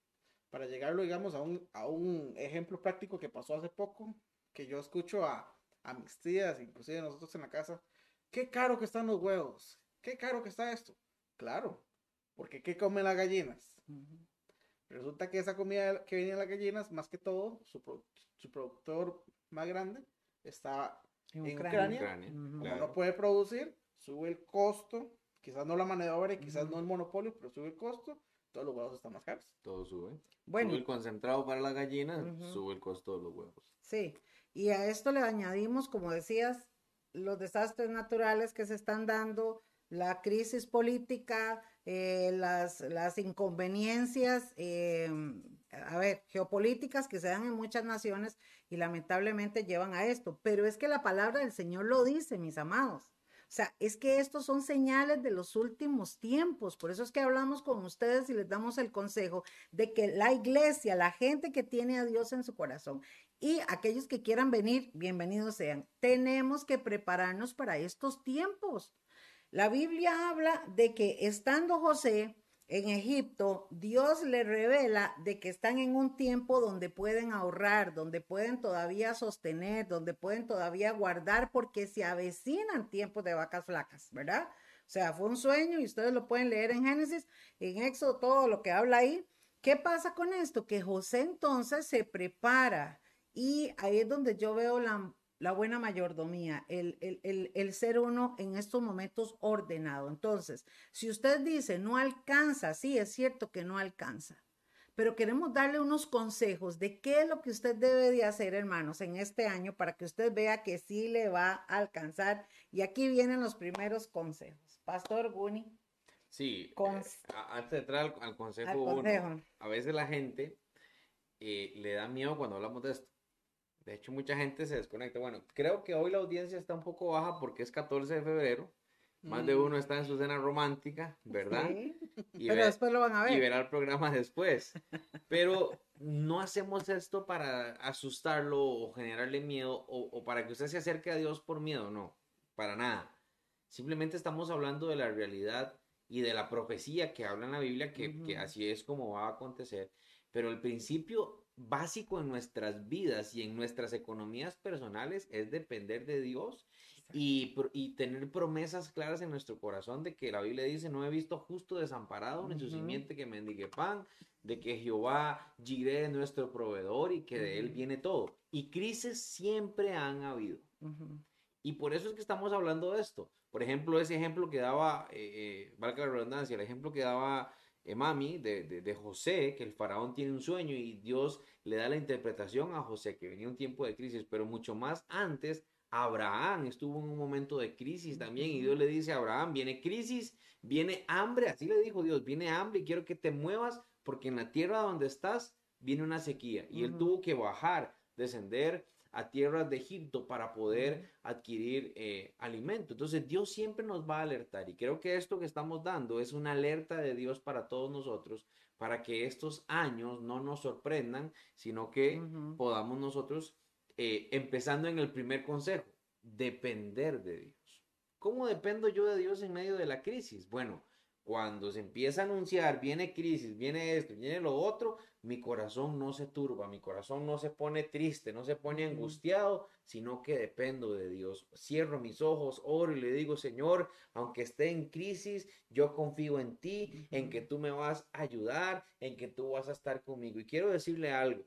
Para llegarlo, digamos, a un, ejemplo práctico que pasó hace poco, que yo escucho a, a mis tías, inclusive nosotros en la casa, qué caro que están los huevos, qué caro que está esto. Claro, porque ¿qué comen las gallinas? Resulta que esa comida que viene de las gallinas, más que todo, su, su productor más grande está en, Ucrania. Como no puede producir, sube el costo, quizás no la mano de obra quizás no el monopolio, pero sube el costo, todos los huevos están más caros. Todo sube. Bueno. Sube el concentrado para las gallinas, sube el costo de los huevos. Sí, y a esto le añadimos, como decías, los desastres naturales que se están dando, la crisis política, eh, las, las, inconveniencias, eh, a ver, geopolíticas que se dan en muchas naciones y lamentablemente llevan a esto. Pero es que la palabra del Señor lo dice, mis amados. O sea, es que estos son señales de los últimos tiempos. Por eso es que hablamos con ustedes y les damos el consejo de que la iglesia, la gente que tiene a Dios en su corazón y aquellos que quieran venir, bienvenidos sean. Tenemos que prepararnos para estos tiempos. La Biblia habla de que estando José en Egipto, Dios le revela de que están en un tiempo donde pueden ahorrar, donde pueden todavía sostener, donde pueden todavía guardar, porque se avecinan tiempos de vacas flacas, ¿verdad? O sea, fue un sueño y ustedes lo pueden leer en Génesis, en Éxodo, todo lo que habla ahí. ¿Qué pasa con esto? Que José entonces se prepara y ahí es donde yo veo la la buena mayordomía, el, el, ser uno en estos momentos ordenado. Entonces, si usted dice no alcanza, sí, es cierto que no alcanza, pero queremos darle unos consejos de qué es lo que usted debe de hacer, hermanos, en este año para que usted vea que sí le va a alcanzar. Y aquí vienen los primeros consejos. Pastor Guni. Sí, eh, antes de entrar al, consejo, uno, a veces la gente eh, le da miedo cuando hablamos de esto de hecho, mucha gente se desconecta. Bueno, creo que hoy la audiencia está un poco baja porque es 14 de febrero. Más de mm. uno está en su cena romántica, ¿verdad? Sí. Y Pero después lo van a ver. Y verá el programa después. Pero no hacemos esto para asustarlo o generarle miedo o, o para que usted se acerque a Dios por miedo, no, para nada. Simplemente estamos hablando de la realidad y de la profecía que habla en la Biblia, que, que así es como va a acontecer. Pero el principio básico en nuestras vidas y en nuestras economías personales es depender de Dios y, tener promesas claras en nuestro corazón de que la Biblia dice, no he visto justo desamparado ni su simiente que mendigue pan, de que Jehová Jireh es nuestro proveedor y que de él viene todo. Y crisis siempre han habido. Y por eso es que estamos hablando de esto. Por ejemplo, ese ejemplo que daba, eh, eh, valga la redundancia, el ejemplo que daba Emami, de, de, José, que el faraón tiene un sueño y Dios le da la interpretación a José, que venía un tiempo de crisis, pero mucho más antes, Abraham estuvo en un momento de crisis también y Dios le dice a Abraham, viene crisis, viene hambre, así le dijo Dios, viene hambre y quiero que te muevas porque en la tierra donde estás viene una sequía y él tuvo que bajar, descender a tierras de Egipto para poder adquirir eh, alimento. Entonces Dios siempre nos va a alertar y creo que esto que estamos dando es una alerta de Dios para todos nosotros, para que estos años no nos sorprendan, sino que podamos nosotros, eh, empezando en el primer consejo, depender de Dios. ¿Cómo dependo yo de Dios en medio de la crisis? Bueno, cuando se empieza a anunciar, viene crisis, viene esto, viene lo otro, mi corazón no se turba, mi corazón no se pone triste, no se pone angustiado, sino que dependo de Dios. Cierro mis ojos, oro y le digo, Señor, aunque esté en crisis, yo confío en ti, en que tú me vas a ayudar, en que tú vas a estar conmigo. Y quiero decirle algo.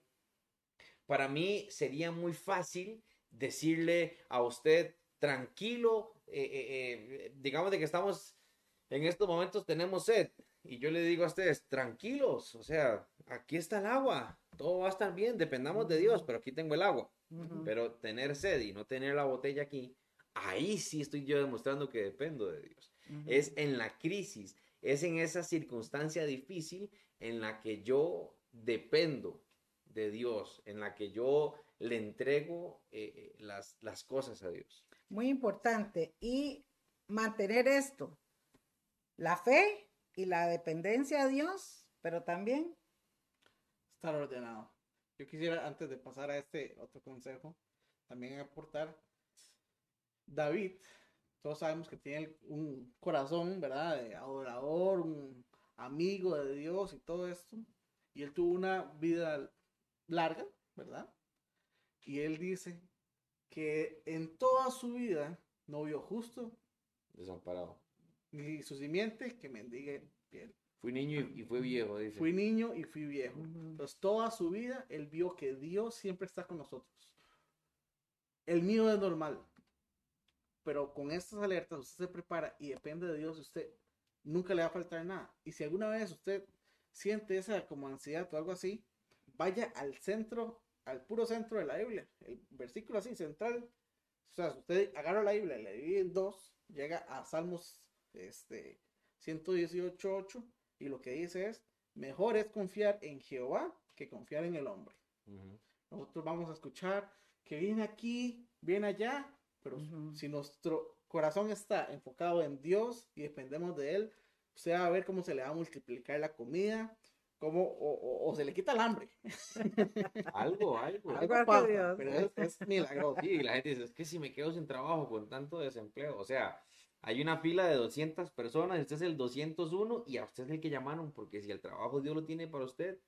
Para mí sería muy fácil decirle a usted, tranquilo, eh, eh, eh, digamos de que estamos en estos momentos tenemos sed. Y yo le digo a ustedes, tranquilos, o sea, aquí está el agua, todo va a estar bien, dependamos de Dios, pero aquí tengo el agua. Pero tener sed y no tener la botella aquí, ahí sí estoy yo demostrando que dependo de Dios. Es en la crisis, es en esa circunstancia difícil en la que yo dependo de Dios, en la que yo le entrego eh, eh, las, las cosas a Dios. Muy importante. Y mantener esto, la fe y la dependencia a Dios, pero también estar ordenado. Yo quisiera, antes de pasar a este otro consejo, también aportar, David, todos sabemos que tiene un corazón, ¿verdad? De adorador, un amigo de Dios y todo esto. Y él tuvo una vida larga, ¿verdad? Y él dice que en toda su vida no vio justo Desamparado. Ni su simiente que mendigue piel. Fui niño y, y fue viejo, dice. Fui niño y fui viejo. Entonces, toda su vida, él vio que Dios siempre está con nosotros. El mío es normal. Pero con estas alertas, usted se prepara y depende de Dios, usted nunca le va a faltar nada. Y si alguna vez usted siente esa como ansiedad o algo así, vaya al centro, al puro centro de la Biblia. El versículo así, central. O sea, si usted agarra la Biblia la divide en dos, llega a Salmos este, 118.8 y lo que dice es, mejor es confiar en Jehová que confiar en el hombre. Ujú. Nosotros vamos a escuchar que viene aquí, viene allá, pero si nuestro corazón está enfocado en Dios y dependemos de Él, usted va a ver cómo se le va a multiplicar la comida, cómo, o, o- o se le quita el hambre. [LAUGHS] Algo, algo. Algo pasa, pero es, es milagroso. Sí, y la gente dice, es que si me quedo sin trabajo con tanto desempleo, o sea, hay una fila de 200 personas, usted es el 201 y a usted es el que llamaron, porque si el trabajo Dios lo tiene para usted,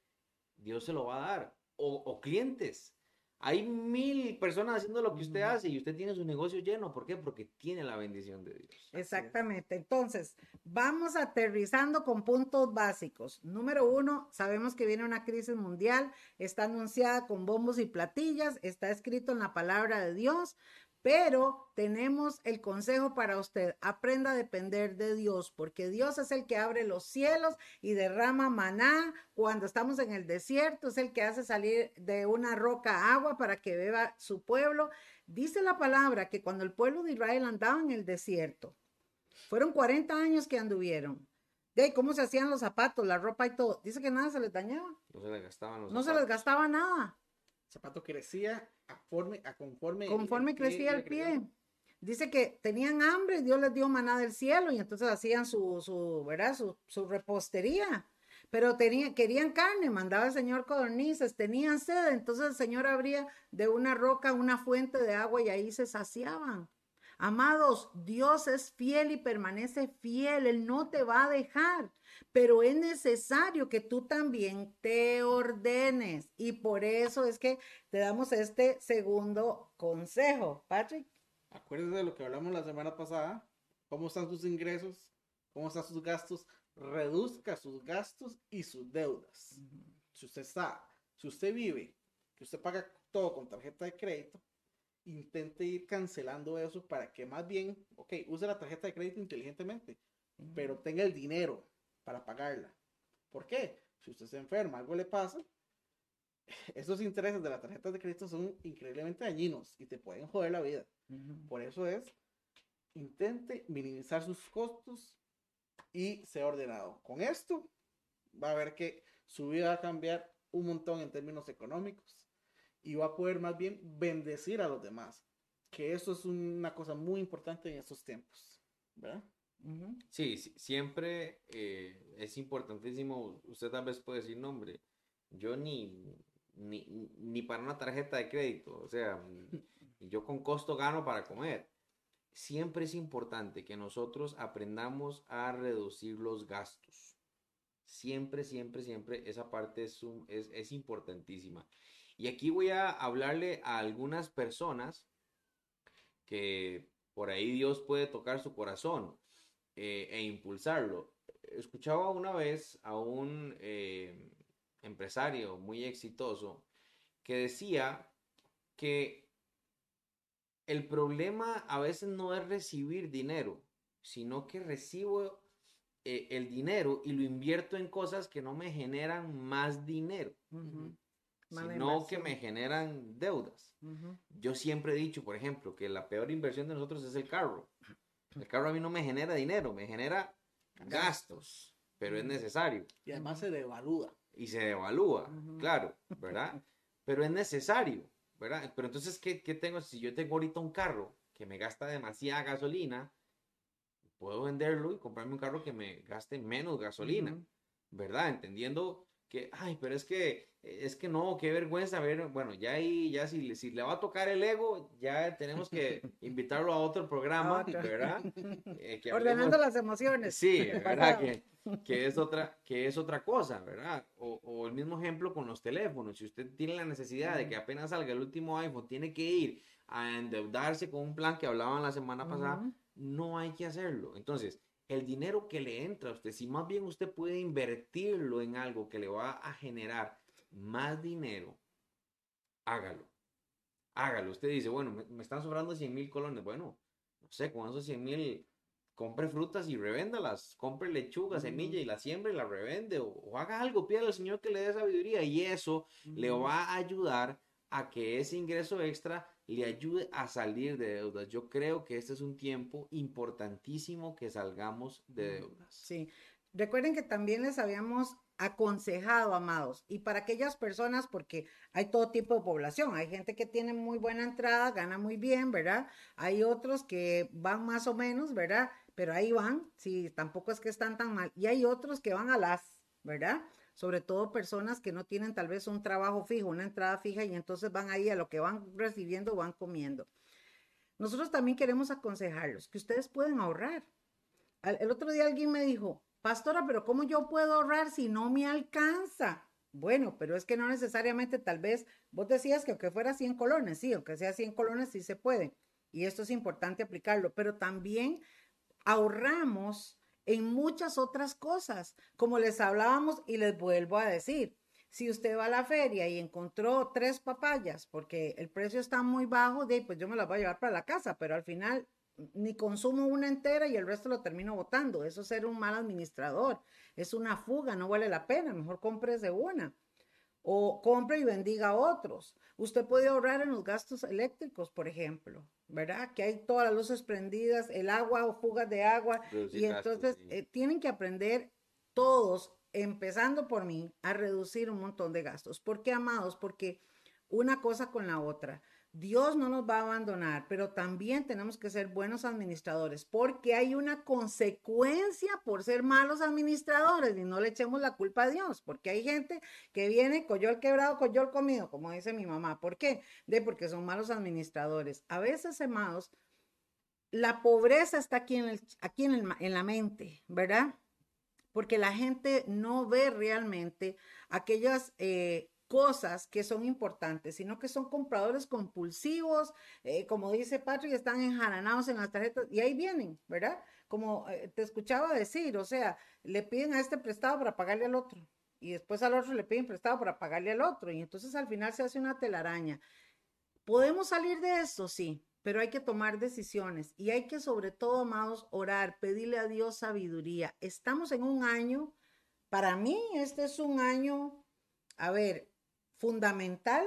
Dios se lo va a dar. O, o clientes. Hay mil personas haciendo lo que usted hace y usted tiene su negocio lleno. ¿Por qué? Porque tiene la bendición de Dios. Exactamente. Entonces, vamos aterrizando con puntos básicos. Número uno, sabemos que viene una crisis mundial, está anunciada con bombos y platillas, está escrito en la palabra de Dios, pero tenemos el consejo para usted. Aprenda a depender de Dios, porque Dios es el que abre los cielos y derrama maná cuando estamos en el desierto, es el que hace salir de una roca agua para que beba su pueblo. Dice la palabra que cuando el pueblo de Israel andaba en el desierto, fueron 40 años que anduvieron. De ahí, cómo se hacían los zapatos, la ropa y todo. Dice que nada se les dañaba. No se les gastaban los No se les gastaba nada. Zapato crecía a, forme- a conforme, Conforme crecía el pie. Dice que tenían hambre y Dios les dio maná del cielo y entonces hacían su, su ¿verdad? Su, su repostería. Pero tenía, querían carne, mandaba el Señor codornices, tenían sed, entonces el Señor abría de una roca una fuente de agua y ahí se saciaban. Amados, Dios es fiel y permanece fiel, Él no te va a dejar, pero es necesario que tú también te ordenes y por eso es que te damos este segundo consejo. Patrick. Acuérdese de lo que hablamos la semana pasada. ¿Cómo están sus ingresos? ¿Cómo están sus gastos? Reduzca sus gastos y sus deudas. Si usted está, si usted vive, que usted paga todo con tarjeta de crédito, intente ir cancelando eso para que más bien, ok, use la tarjeta de crédito inteligentemente, pero tenga el dinero para pagarla. ¿Por qué? Si usted se enferma, algo le pasa, [LAUGHS] esos intereses de la tarjeta de crédito son increíblemente dañinos y te pueden joder la vida. Por eso es, intente minimizar sus costos y sea ordenado. Con esto, va a ver que su vida va a cambiar un montón en términos económicos y va a poder más bien bendecir a los demás. Que eso es una cosa muy importante en estos tiempos. ¿Verdad? Sí, sí, siempre eh, es importantísimo. Usted tal vez puede decir, no, hombre, yo ni, ni, ni para una tarjeta de crédito, o sea, [LAUGHS] yo con costo gano para comer. Siempre es importante que nosotros aprendamos a reducir los gastos. Siempre, siempre, siempre esa parte es, un- es, es importantísima. Y aquí voy a hablarle a algunas personas que por ahí Dios puede tocar su corazón eh, e impulsarlo. Escuchaba una vez a un eh, empresario muy exitoso que decía que el problema a veces no es recibir dinero, sino que recibo eh, el dinero y lo invierto en cosas que no me generan más dinero. Mala sino que me generan deudas. Yo siempre he dicho, por ejemplo, que la peor inversión de nosotros es el carro. El carro a mí no me genera dinero, me genera gastos, pero es necesario Y además se devalúa. y se devalúa, Ujú. claro, ¿verdad? [LAUGHS] Pero es necesario, ¿verdad? Pero entonces, ¿qué, qué tengo? Si yo tengo ahorita un carro que me gasta demasiada gasolina, puedo venderlo y comprarme un carro que me gaste menos gasolina, Ujú. ¿verdad? Entendiendo que, ay, pero es que, es que no, qué vergüenza ver, bueno, ya ahí, ya si, si le va a tocar el ego, ya tenemos que [LAUGHS] invitarlo a otro programa, ¿verdad? Eh, Ordenando las emociones. Sí, [LAUGHS] ¿verdad? Que, que, es [LAUGHS] otra, que es otra cosa, ¿verdad? O, o, el mismo ejemplo con los teléfonos, si usted tiene la necesidad de que apenas salga el último iPhone, tiene que ir a endeudarse con un plan que hablaban la semana pasada, no hay que hacerlo. Entonces, el dinero que le entra a usted, si más bien usted puede invertirlo en algo que le va a generar más dinero, hágalo. Hágalo. Usted dice, bueno, me, están sobrando 100 mil colones. Bueno, no sé, con esos 100 mil, compre frutas y revéndalas. Compre lechuga, semilla y la siembra y la revende. O, haga algo, pídale al Señor que le dé sabiduría. Y eso le va a ayudar a que ese ingreso extra le ayude a salir de deudas. Yo creo que este es un tiempo importantísimo que salgamos de deudas. Sí, recuerden que también les habíamos aconsejado, amados, y para aquellas personas, porque hay todo tipo de población, hay gente que tiene muy buena entrada, gana muy bien, ¿verdad? Hay otros que van más o menos, ¿verdad? Pero ahí van, sí, tampoco es que están tan mal, y hay otros que van a las, ¿verdad? Sobre todo personas que no tienen tal vez un trabajo fijo, una entrada fija y entonces van ahí a lo que van recibiendo, van comiendo. Nosotros también queremos aconsejarlos que ustedes pueden ahorrar. El otro día alguien me dijo, pastora, pero ¿cómo yo puedo ahorrar si no me alcanza? Bueno, pero es que no necesariamente tal vez, vos decías que aunque fuera 100 colones, sí, aunque sea 100 colones, sí se puede. Y esto es importante aplicarlo, pero también ahorramos en muchas otras cosas, como les hablábamos y les vuelvo a decir. Si usted va a la feria y encontró tres papayas porque el precio está muy bajo, de pues yo me las voy a llevar para la casa, pero al final ni consumo una entera y el resto lo termino botando. Eso es ser un mal administrador. Es una fuga, no vale la pena. Mejor cómprese una. O compre y bendiga a otros. Usted puede ahorrar en los gastos eléctricos, por ejemplo. ¿verdad? Que hay todas las luces prendidas, el agua o fugas de agua. y entonces eh, tienen que aprender todos, empezando por mí, a reducir un montón de gastos. ¿Por qué, amados? Porque una cosa con la otra. Dios no nos va a abandonar, pero también tenemos que ser buenos administradores, porque hay una consecuencia por ser malos administradores y no le echemos la culpa a Dios, porque hay gente que viene el quebrado, el comido, como dice mi mamá. ¿Por qué? De porque son malos administradores. A veces, amados, la pobreza está aquí en, el, aquí en, el, en la mente, ¿verdad? Porque la gente no ve realmente aquellas eh, cosas que son importantes, sino que son compradores compulsivos, eh, como dice Patrick, están enjaranados en las tarjetas y ahí vienen, ¿verdad? Como eh, te escuchaba decir, o sea, le piden a este prestado para pagarle al otro y después al otro le piden prestado para pagarle al otro y entonces al final se hace una telaraña. ¿Podemos salir de eso? Sí, pero hay que tomar decisiones y hay que sobre todo, amados, orar, pedirle a Dios sabiduría. Estamos en un año, para mí este es un año, a ver, fundamental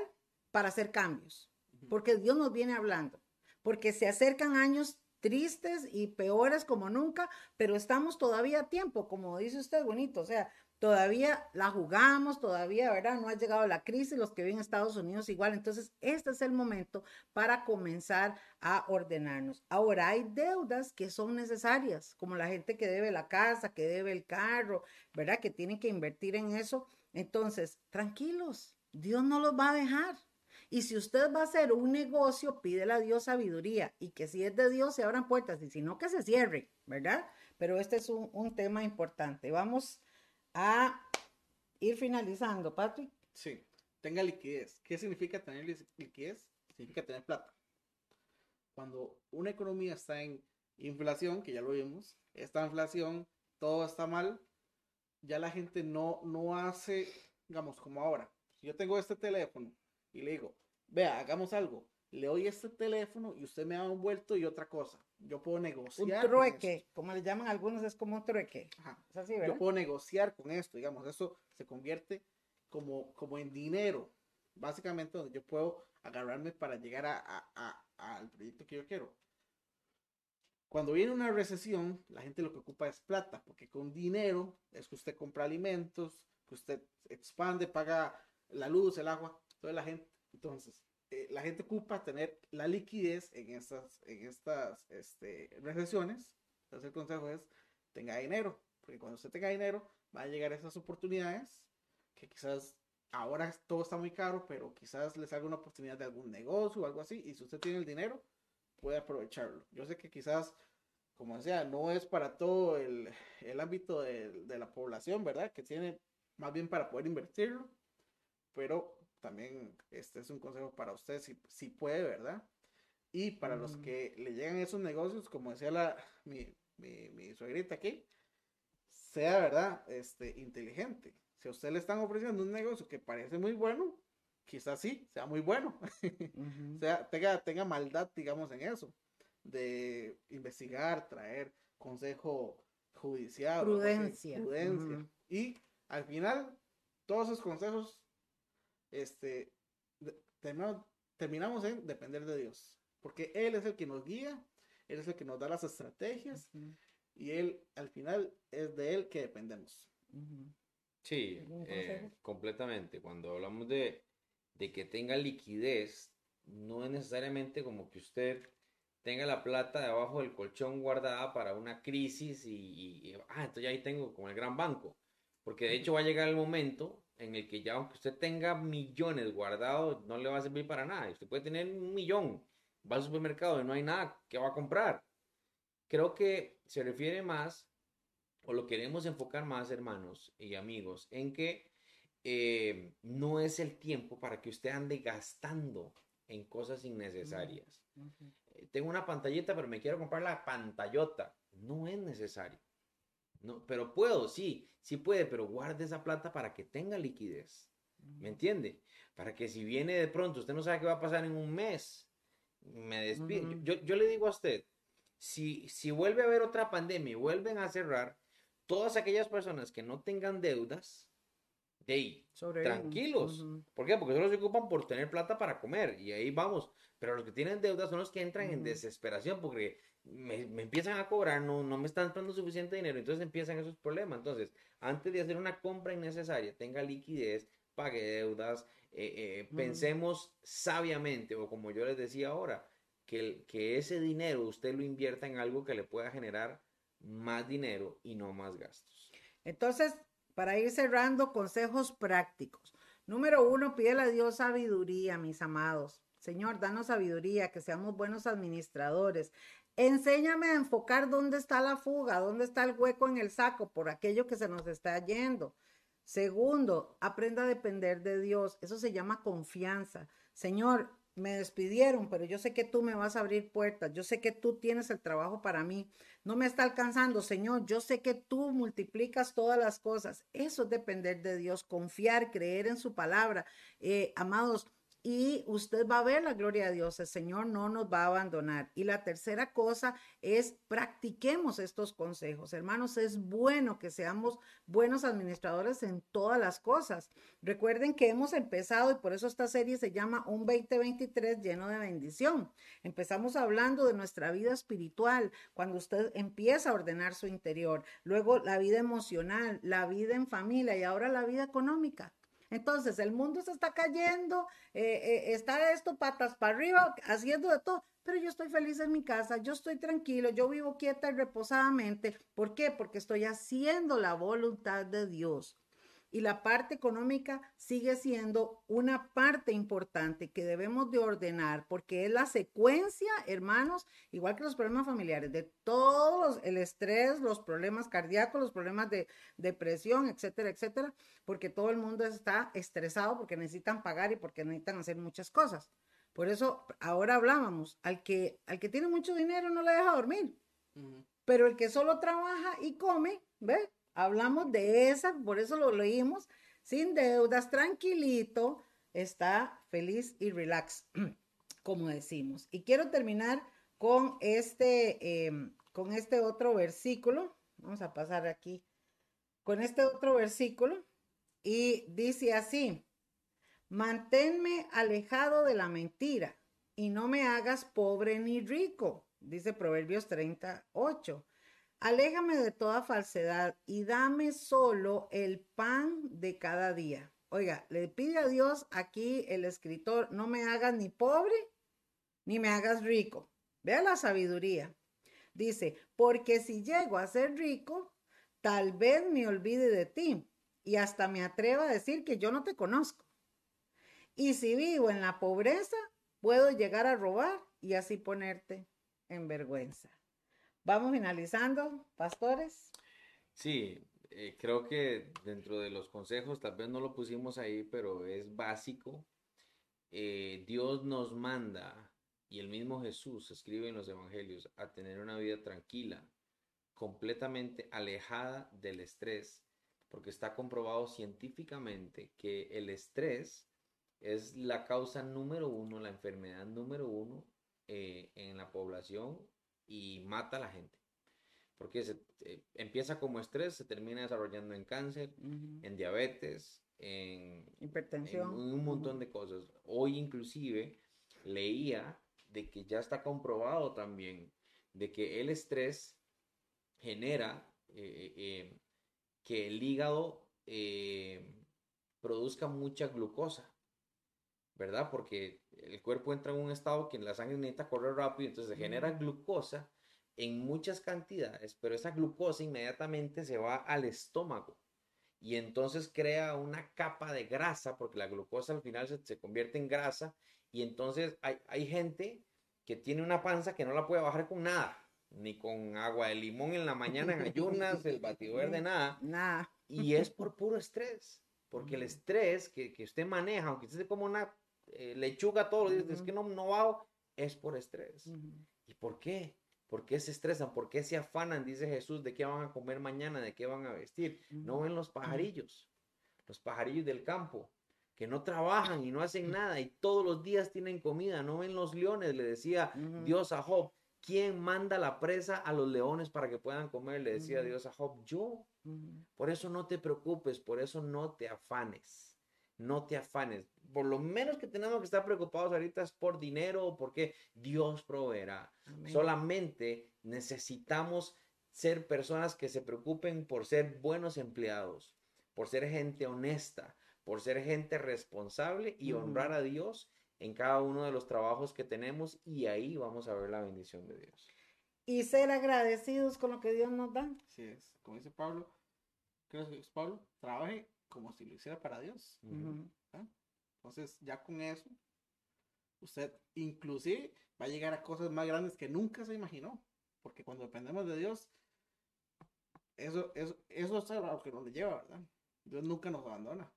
para hacer cambios, porque Dios nos viene hablando, porque se acercan años tristes y peores como nunca, pero estamos todavía a tiempo, como dice usted, bonito, o sea, todavía la jugamos, todavía, ¿verdad? No ha llegado la crisis, los que viven en Estados Unidos igual, entonces este es el momento para comenzar a ordenarnos. Ahora hay deudas que son necesarias, como la gente que debe la casa, que debe el carro, ¿verdad? Que tienen que invertir en eso. Entonces, tranquilos, Dios no los va a dejar. Y si usted va a hacer un negocio, pídele a Dios sabiduría y que si es de Dios se abran puertas y si no, que se cierre, ¿verdad? Pero este es un, tema importante. Vamos a ir finalizando, Patrick. Sí, tenga liquidez. ¿Qué significa tener liquidez? Significa tener plata. Cuando una economía está en inflación, que ya lo vimos, esta inflación, todo está mal, ya la gente no, no hace, digamos, como ahora yo tengo este teléfono y le digo, vea, hagamos algo, le doy este teléfono y usted me da un vuelto y otra cosa. Yo puedo negociar. Un trueque, como le llaman algunos, es como un trueque. yo puedo negociar con esto, digamos, eso se convierte como, como en dinero, básicamente donde yo puedo agarrarme para llegar a, al proyecto que yo quiero. Cuando viene una recesión, la gente lo que ocupa es plata, porque con dinero es que usted compra alimentos, que usted expande, paga la luz, el agua, toda la gente. Entonces, eh, la gente ocupa tener la liquidez en estas, en estas este, recesiones. Entonces, el consejo es, tenga dinero, porque cuando usted tenga dinero, va a llegar esas oportunidades que quizás ahora todo está muy caro, pero quizás les haga una oportunidad de algún negocio o algo así, y si usted tiene el dinero, puede aprovecharlo. Yo sé que quizás, como decía, no es para todo el, el ámbito de, de, la población, ¿verdad? Que tiene más bien para poder invertirlo, pero también este es un consejo para usted, si, si puede, ¿verdad? Y para los que le llegan esos negocios, como decía la, mi, mi, mi suegrita aquí, sea, ¿verdad? Este, inteligente. Si a usted le están ofreciendo un negocio que parece muy bueno, quizás sí, sea muy bueno. [LAUGHS] o sea, tenga, tenga maldad, digamos, en eso. De investigar, traer consejo judicial. Prudencia. prudencia. Y al final, todos esos consejos, este, terminamos, terminamos en depender de Dios. Porque Él es el que nos guía, Él es el que nos da las estrategias y Él, al final, es de Él que dependemos. Sí, eh, completamente. Cuando hablamos de, de que tenga liquidez, no es necesariamente como que usted tenga la plata debajo del colchón guardada para una crisis y, y, ah, entonces ahí tengo como el gran banco. Porque de hecho va a llegar el momento en el que ya aunque usted tenga millones guardados, no le va a servir para nada. Usted puede tener un millón va al supermercado y no hay nada que va a comprar. Creo que se refiere más, o lo queremos enfocar más, hermanos y amigos, en que eh, no es el tiempo para que usted ande gastando en cosas innecesarias. Eh, tengo una pantallita, pero me quiero comprar la pantallota. No es necesario. No, pero puedo, sí, sí puede, pero guarde esa plata para que tenga liquidez. ¿Me entiende? Para que si viene de pronto, usted no sabe qué va a pasar en un mes, me despido. yo, yo, le digo a usted, si, si vuelve a haber otra pandemia y vuelven a cerrar, todas aquellas personas que no tengan deudas, de ahí, tranquilos. ¿Por qué? Porque solo se ocupan por tener plata para comer y ahí vamos. Pero los que tienen deudas son los que entran en desesperación porque me, me, empiezan a cobrar, no, no me están dando suficiente dinero, entonces empiezan esos problemas. Entonces, antes de hacer una compra innecesaria, tenga liquidez, pague deudas, eh, eh, pensemos sabiamente, o como yo les decía ahora, que, que ese dinero usted lo invierta en algo que le pueda generar más dinero y no más gastos. Entonces, para ir cerrando, consejos prácticos. Número uno, pídele a Dios sabiduría, mis amados. Señor, danos sabiduría, que seamos buenos administradores. Enséñame a enfocar dónde está la fuga, dónde está el hueco en el saco por aquello que se nos está yendo. Segundo, aprenda a depender de Dios. Eso se llama confianza. Señor, me despidieron, pero yo sé que tú me vas a abrir puertas. Yo sé que tú tienes el trabajo para mí. No me está alcanzando, Señor. Yo sé que tú multiplicas todas las cosas. Eso es depender de Dios, confiar, creer en su palabra. Eh, amados, y usted va a ver la gloria de Dios. El Señor no nos va a abandonar. Y la tercera cosa es practiquemos estos consejos. Hermanos, es bueno que seamos buenos administradores en todas las cosas. Recuerden que hemos empezado y por eso esta serie se llama Un 2023 lleno de bendición. Empezamos hablando de nuestra vida espiritual, cuando usted empieza a ordenar su interior, luego la vida emocional, la vida en familia y ahora la vida económica. Entonces, el mundo se está cayendo, eh, eh, está esto patas para arriba, haciendo de todo, pero yo estoy feliz en mi casa, yo estoy tranquilo, yo vivo quieta y reposadamente. ¿Por qué? Porque estoy haciendo la voluntad de Dios y la parte económica sigue siendo una parte importante que debemos de ordenar porque es la secuencia, hermanos, igual que los problemas familiares, de todos el estrés, los problemas cardíacos, los problemas de depresión, etcétera, etcétera, porque todo el mundo está estresado porque necesitan pagar y porque necesitan hacer muchas cosas. Por eso ahora hablábamos, al que, al que tiene mucho dinero no le deja dormir, pero el que solo trabaja y come, ¿ve? Hablamos de esa, por eso lo leímos, sin deudas, tranquilito, está feliz y relax, [CLEARS THROAT] como decimos. Y quiero terminar con este, em, con este otro versículo. Vamos a pasar aquí con este otro versículo. Y dice así, manténme alejado de la mentira y no me hagas pobre ni rico, dice Proverbios 38. Aléjame de toda falsedad y dame solo el pan de cada día. Oiga, le pide a Dios aquí el escritor, no me hagas ni pobre ni me hagas rico. Vea la sabiduría. Dice, porque si llego a ser rico, tal vez me olvide de ti y hasta me atrevo a decir que yo no te conozco. Y si vivo en la pobreza, puedo llegar a robar y así ponerte en vergüenza. Vamos finalizando, pastores. Sí, eh, creo que dentro de los consejos, tal vez no lo pusimos ahí, pero es básico. Eh, Dios nos manda, y el mismo Jesús escribe en los evangelios, a tener una vida tranquila, completamente alejada del estrés, porque está comprobado científicamente que el estrés es la causa número uno, la enfermedad número uno eh, en la población y mata a la gente. Porque se, eh, empieza como estrés, se termina desarrollando en cáncer, en diabetes, en hipertensión, en un montón de cosas. Hoy inclusive leía de que ya está comprobado también de que el estrés genera eh, eh, que el hígado produzca mucha glucosa, ¿verdad? Porque el cuerpo entra en un estado que la sangre necesita correr rápido, entonces se genera glucosa en muchas cantidades, pero esa glucosa inmediatamente se va al estómago y entonces crea una capa de grasa, porque la glucosa al final se, convierte en grasa, y entonces hay, hay, gente que tiene una panza que no la puede bajar con nada, ni con agua de limón en la mañana en ayunas, el batido verde, nada. Nada. Y es por puro estrés, porque el estrés que, que usted maneja, aunque usted se como una eh, lechuga todos los días, es que no, no bajo, es por estrés. ¿Y por qué? ¿Por qué se estresan? ¿Por qué se afanan? Dice Jesús, ¿de qué van a comer mañana? ¿De qué van a vestir? No ven los pajarillos, los pajarillos del campo, que no trabajan y no hacen nada y todos los días tienen comida. No ven los leones, le decía Dios a Job. ¿Quién manda la presa a los leones para que puedan comer? Le decía Dios a Job, yo. Por eso no te preocupes, por eso no te afanes. No te afanes. Por lo menos que tenemos que estar preocupados ahorita es por dinero, porque Dios proveerá. Solamente necesitamos ser personas que se preocupen por ser buenos empleados, por ser gente honesta, por ser gente responsable y honrar a Dios en cada uno de los trabajos que tenemos y ahí vamos a ver la bendición de Dios. Y ser agradecidos con lo que Dios nos da. Así es, como dice Pablo, creo que es Pablo, trabaje como si lo hiciera para Dios. Entonces, ya con eso, usted inclusive va a llegar a cosas más grandes que nunca se imaginó. Porque cuando dependemos de Dios, eso, eso, eso es lo que nos lleva, ¿verdad? Dios nunca nos abandona.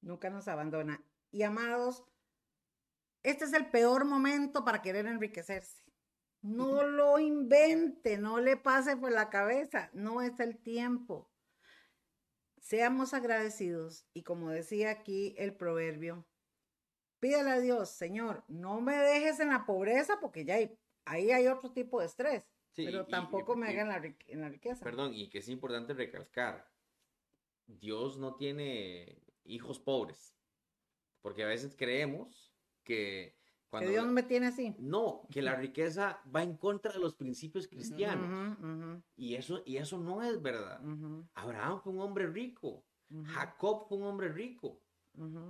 Nunca nos abandona. Y amados, este es el peor momento para querer enriquecerse. No [LAUGHS] lo invente, no le pase por la cabeza, no es el tiempo. Seamos agradecidos y como decía aquí el proverbio, pídale a Dios, Señor, no me dejes en la pobreza porque ya hay, ahí hay otro tipo de estrés, pero tampoco me hagan en la riqueza. Perdón, y que es importante recalcar, Dios no tiene hijos pobres, porque a veces creemos que que Dios me tiene así. No, que la riqueza va en contra de los principios cristianos. Y, eso, y eso no es verdad. Abraham fue un hombre rico. Jacob fue un hombre rico.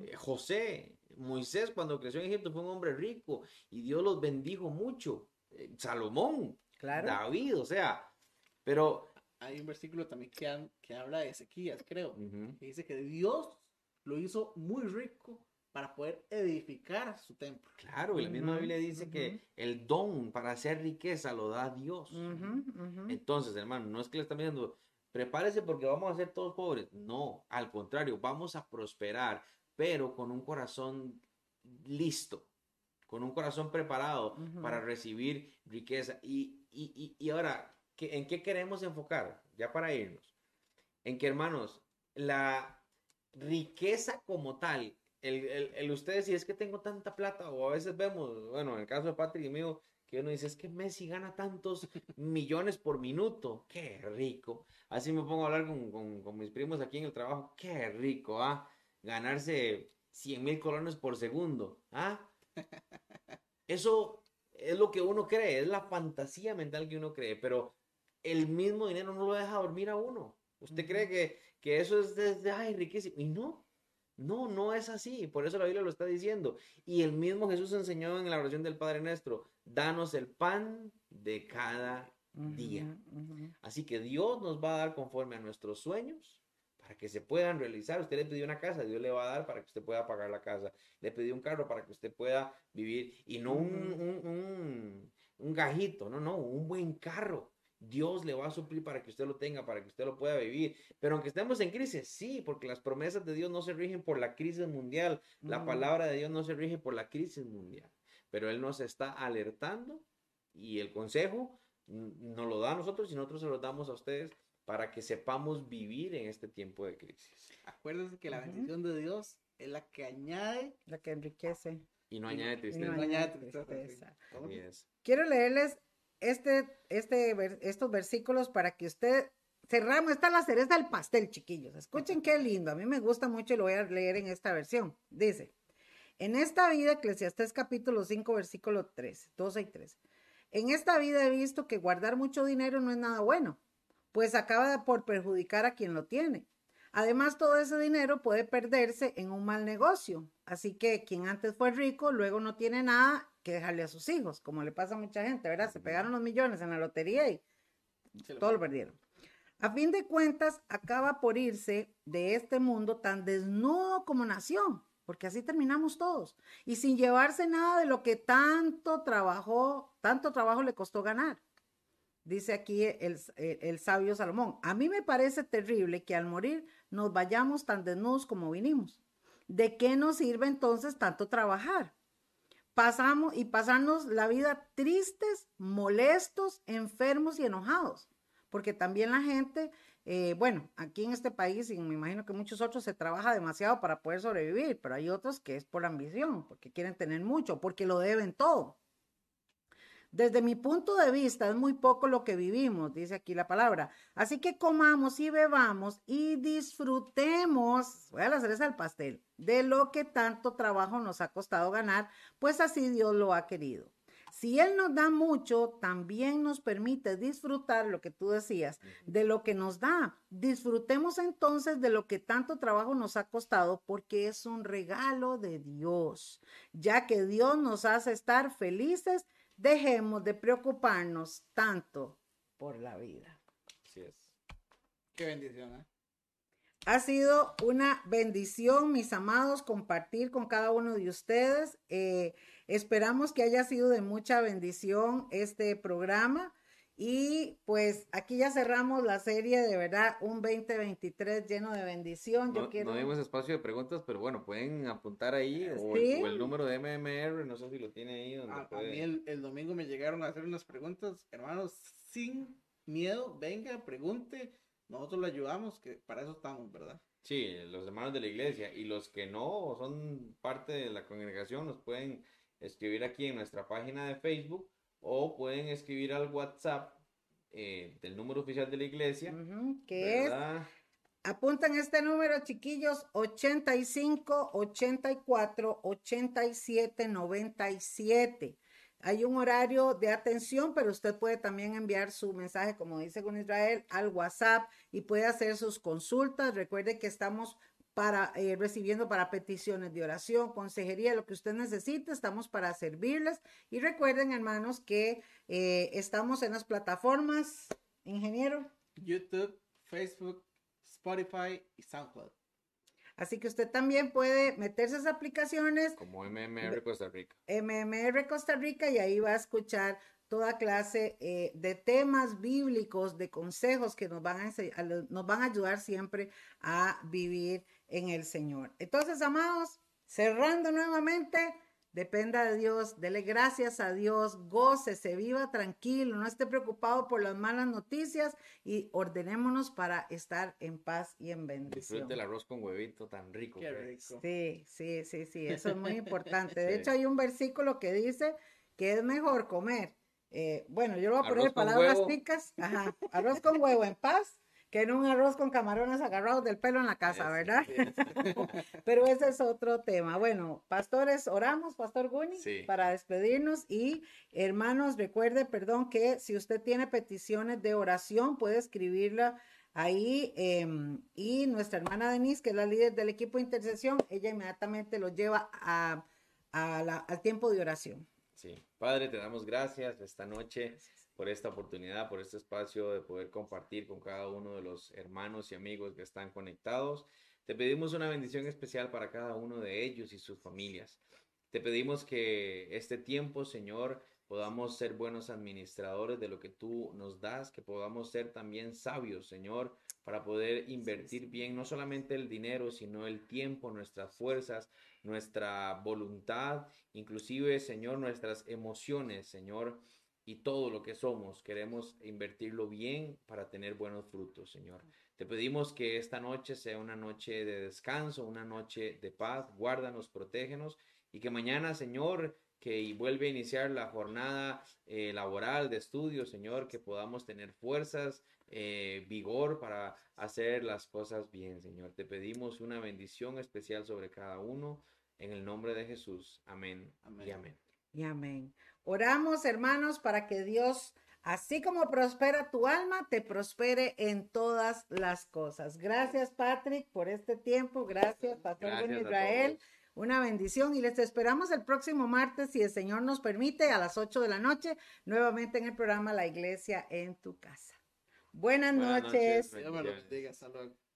Eh, José, Moisés cuando creció en Egipto fue un hombre rico. Y Dios los bendijo mucho. Eh, Salomón, David, o sea, pero... Hay un versículo también que, que habla de Ezequías, creo. Que dice que Dios lo hizo muy rico para poder edificar su templo. Claro, y la misma Biblia dice que el don para hacer riqueza lo da Dios. Entonces, hermano, no es que le están diciendo, prepárese porque vamos a ser todos pobres. No, al contrario, vamos a prosperar, pero con un corazón listo, con un corazón preparado para recibir riqueza. Y, y, y, ahora, ¿en qué queremos enfocar? Ya para irnos. En que, hermanos, la riqueza como tal el, el, el, ustedes, si es que tengo tanta plata, o a veces vemos, bueno, en el caso de Patrick y mío, que uno dice, es que Messi gana tantos millones por minuto, qué rico. Así me pongo a hablar con, con, con mis primos aquí en el trabajo, qué rico, ¿ah? Ganarse 100 mil colones por segundo, ¿ah? [LAUGHS] Eso es lo que uno cree, es la fantasía mental que uno cree, pero el mismo dinero no lo deja dormir a uno. Usted cree que, que eso es desde, ay, riquísimo, y no, no, no es así. Por eso la Biblia lo está diciendo. Y el mismo Jesús enseñó en la oración del Padre Nuestro, danos el pan de cada día. Así que Dios nos va a dar conforme a nuestros sueños para que se puedan realizar. Usted le pidió una casa, Dios le va a dar para que usted pueda pagar la casa. Le pidió un carro para que usted pueda vivir y no un, un, un, un gajito, no, no, un buen carro. Dios le va a suplir para que usted lo tenga, para que usted lo pueda vivir. Pero aunque estemos en crisis, sí, porque las promesas de Dios no se rigen por la crisis mundial. La palabra de Dios no se rige por la crisis mundial. Pero Él nos está alertando y el consejo nos lo da a nosotros y nosotros se lo damos a ustedes para que sepamos vivir en este tiempo de crisis. Acuérdense que la bendición de Dios es la que añade. La que enriquece. Y no añade y y tristeza. no no añade tristeza, tristeza. Quiero leerles este, este, estos versículos para que usted cerramos. Esta es la cereza del pastel, chiquillos. Escuchen qué lindo. A mí me gusta mucho y lo voy a leer en esta versión. Dice, en esta vida, Eclesiastés capítulo 5, versículo 13, 12 y 13. En esta vida he visto que guardar mucho dinero no es nada bueno, pues acaba por perjudicar a quien lo tiene. Además, todo ese dinero puede perderse en un mal negocio. Así que quien antes fue rico, luego no tiene nada que dejarle a sus hijos, como le pasa a mucha gente, ¿verdad? Se pegaron los millones en la lotería y todo lo perdieron. A fin de cuentas, acaba por irse de este mundo tan desnudo como nació, porque así terminamos todos, y sin llevarse nada de lo que tanto trabajó, tanto trabajo le costó ganar. Dice aquí el, el- el sabio Salomón, a mí me parece terrible que al morir nos vayamos tan desnudos como vinimos. ¿De qué nos sirve entonces tanto trabajar? Pasamos y pasarnos la vida tristes, molestos, enfermos y enojados porque también la gente, eh, bueno, aquí en este país y me imagino que muchos otros se trabaja demasiado para poder sobrevivir, pero hay otros que es por ambición, porque quieren tener mucho, porque lo deben todo. Desde mi punto de vista es muy poco lo que vivimos, dice aquí la palabra. Así que comamos y bebamos y disfrutemos, voy a la cereza del pastel, de lo que tanto trabajo nos ha costado ganar, pues así Dios lo ha querido. Si Él nos da mucho, también nos permite disfrutar lo que tú decías, de lo que nos da. Disfrutemos entonces de lo que tanto trabajo nos ha costado porque es un regalo de Dios. Ya que Dios nos hace estar felices, dejemos de preocuparnos tanto por la vida. Así es. Qué bendición, ¿eh? Ha sido una bendición, mis amados, compartir con cada uno de ustedes. Eh, esperamos que haya sido de mucha bendición este programa. Y pues aquí ya cerramos la serie, de verdad, un 2023 lleno de bendición. Yo No, quiero... no dimos espacio de preguntas, pero bueno, pueden apuntar ahí o, Sí. el, o el número de MMR, no sé si lo tiene ahí. Donde A, mí el, el domingo me llegaron a hacer unas preguntas, hermanos, sin miedo, venga, pregunte, nosotros le ayudamos, que para eso estamos, ¿verdad? Sí, los hermanos de la iglesia y los que no son parte de la congregación nos pueden escribir aquí en nuestra página de Facebook o pueden escribir al WhatsApp eh, del número oficial de la iglesia. Ujú, que es ¿verdad? Apuntan este número, chiquillos, 85 84 87 97. Hay un horario de atención, pero usted puede también enviar su mensaje, como dice con Israel, al WhatsApp y puede hacer sus consultas. Recuerde que estamos para eh, recibiendo para peticiones de oración, consejería, lo que usted necesite, estamos para servirles. Y recuerden, hermanos, que eh, estamos en las plataformas, ingeniero. YouTube, Facebook, Spotify y SoundCloud. Así que usted también puede meterse a esas aplicaciones, Como MMR Costa Rica. MMR Costa Rica, y ahí va a escuchar toda clase eh, de temas bíblicos, de consejos que nos van, a nos van a ayudar siempre a vivir en el Señor. Entonces, amados, cerrando nuevamente, dependa de Dios, dele gracias a Dios, gócese, viva tranquilo, no esté preocupado por las malas noticias y ordenémonos para estar en paz y en bendición. Disfrute el arroz con huevito tan rico. Qué que es. rico. Sí, sí, sí, sí, eso es muy [LAUGHS] importante. De Sí. hecho, hay un versículo que dice que es mejor comer. eh, bueno, yo lo voy a Arroz poner palabras huevo. ticas. Ajá, arroz con huevo en paz, que en un arroz con camarones agarrados del pelo en la casa, ¿verdad? sí. [LAUGHS] Pero ese es otro tema. Bueno, pastores, oramos, Pastor Guni, Sí. para despedirnos. Y hermanos, recuerde, perdón, que si usted tiene peticiones de oración, puede escribirla ahí. em, y nuestra hermana Denise, que es la líder del equipo de intercesión, ella inmediatamente lo lleva a, a la- al tiempo de oración. Sí. Padre, te damos gracias esta noche. Por esta oportunidad, por este espacio de poder compartir con cada uno de los hermanos y amigos que están conectados. Te pedimos una bendición especial para cada uno de ellos y sus familias. Te pedimos que este tiempo, Señor, podamos ser buenos administradores de lo que tú nos das, que podamos ser también sabios, Señor, para poder invertir bien no solamente el dinero, sino el tiempo, nuestras fuerzas, nuestra voluntad, inclusive, Señor, nuestras emociones, Señor, y todo lo que somos. Queremos invertirlo bien para tener buenos frutos, Señor. Te pedimos que esta noche sea una noche de descanso, una noche de paz. Guárdanos, protégenos y que mañana, Señor, que vuelve a iniciar la jornada eh, laboral de estudio, Señor, que podamos tener fuerzas, eh, vigor para hacer las cosas bien, Señor. Te pedimos una bendición especial sobre cada uno. En el nombre de Jesús. Amén, amén. y amén. Y amén. Oramos, hermanos, para que Dios, así como prospera tu alma, te prospere en todas las cosas. Gracias, Patrick, por este tiempo. Gracias, Pastor Israel. Una bendición y les esperamos el próximo martes, si el Señor nos permite, a las 8 de la noche, nuevamente en el programa La Iglesia en tu casa. Buenas, noches. noches.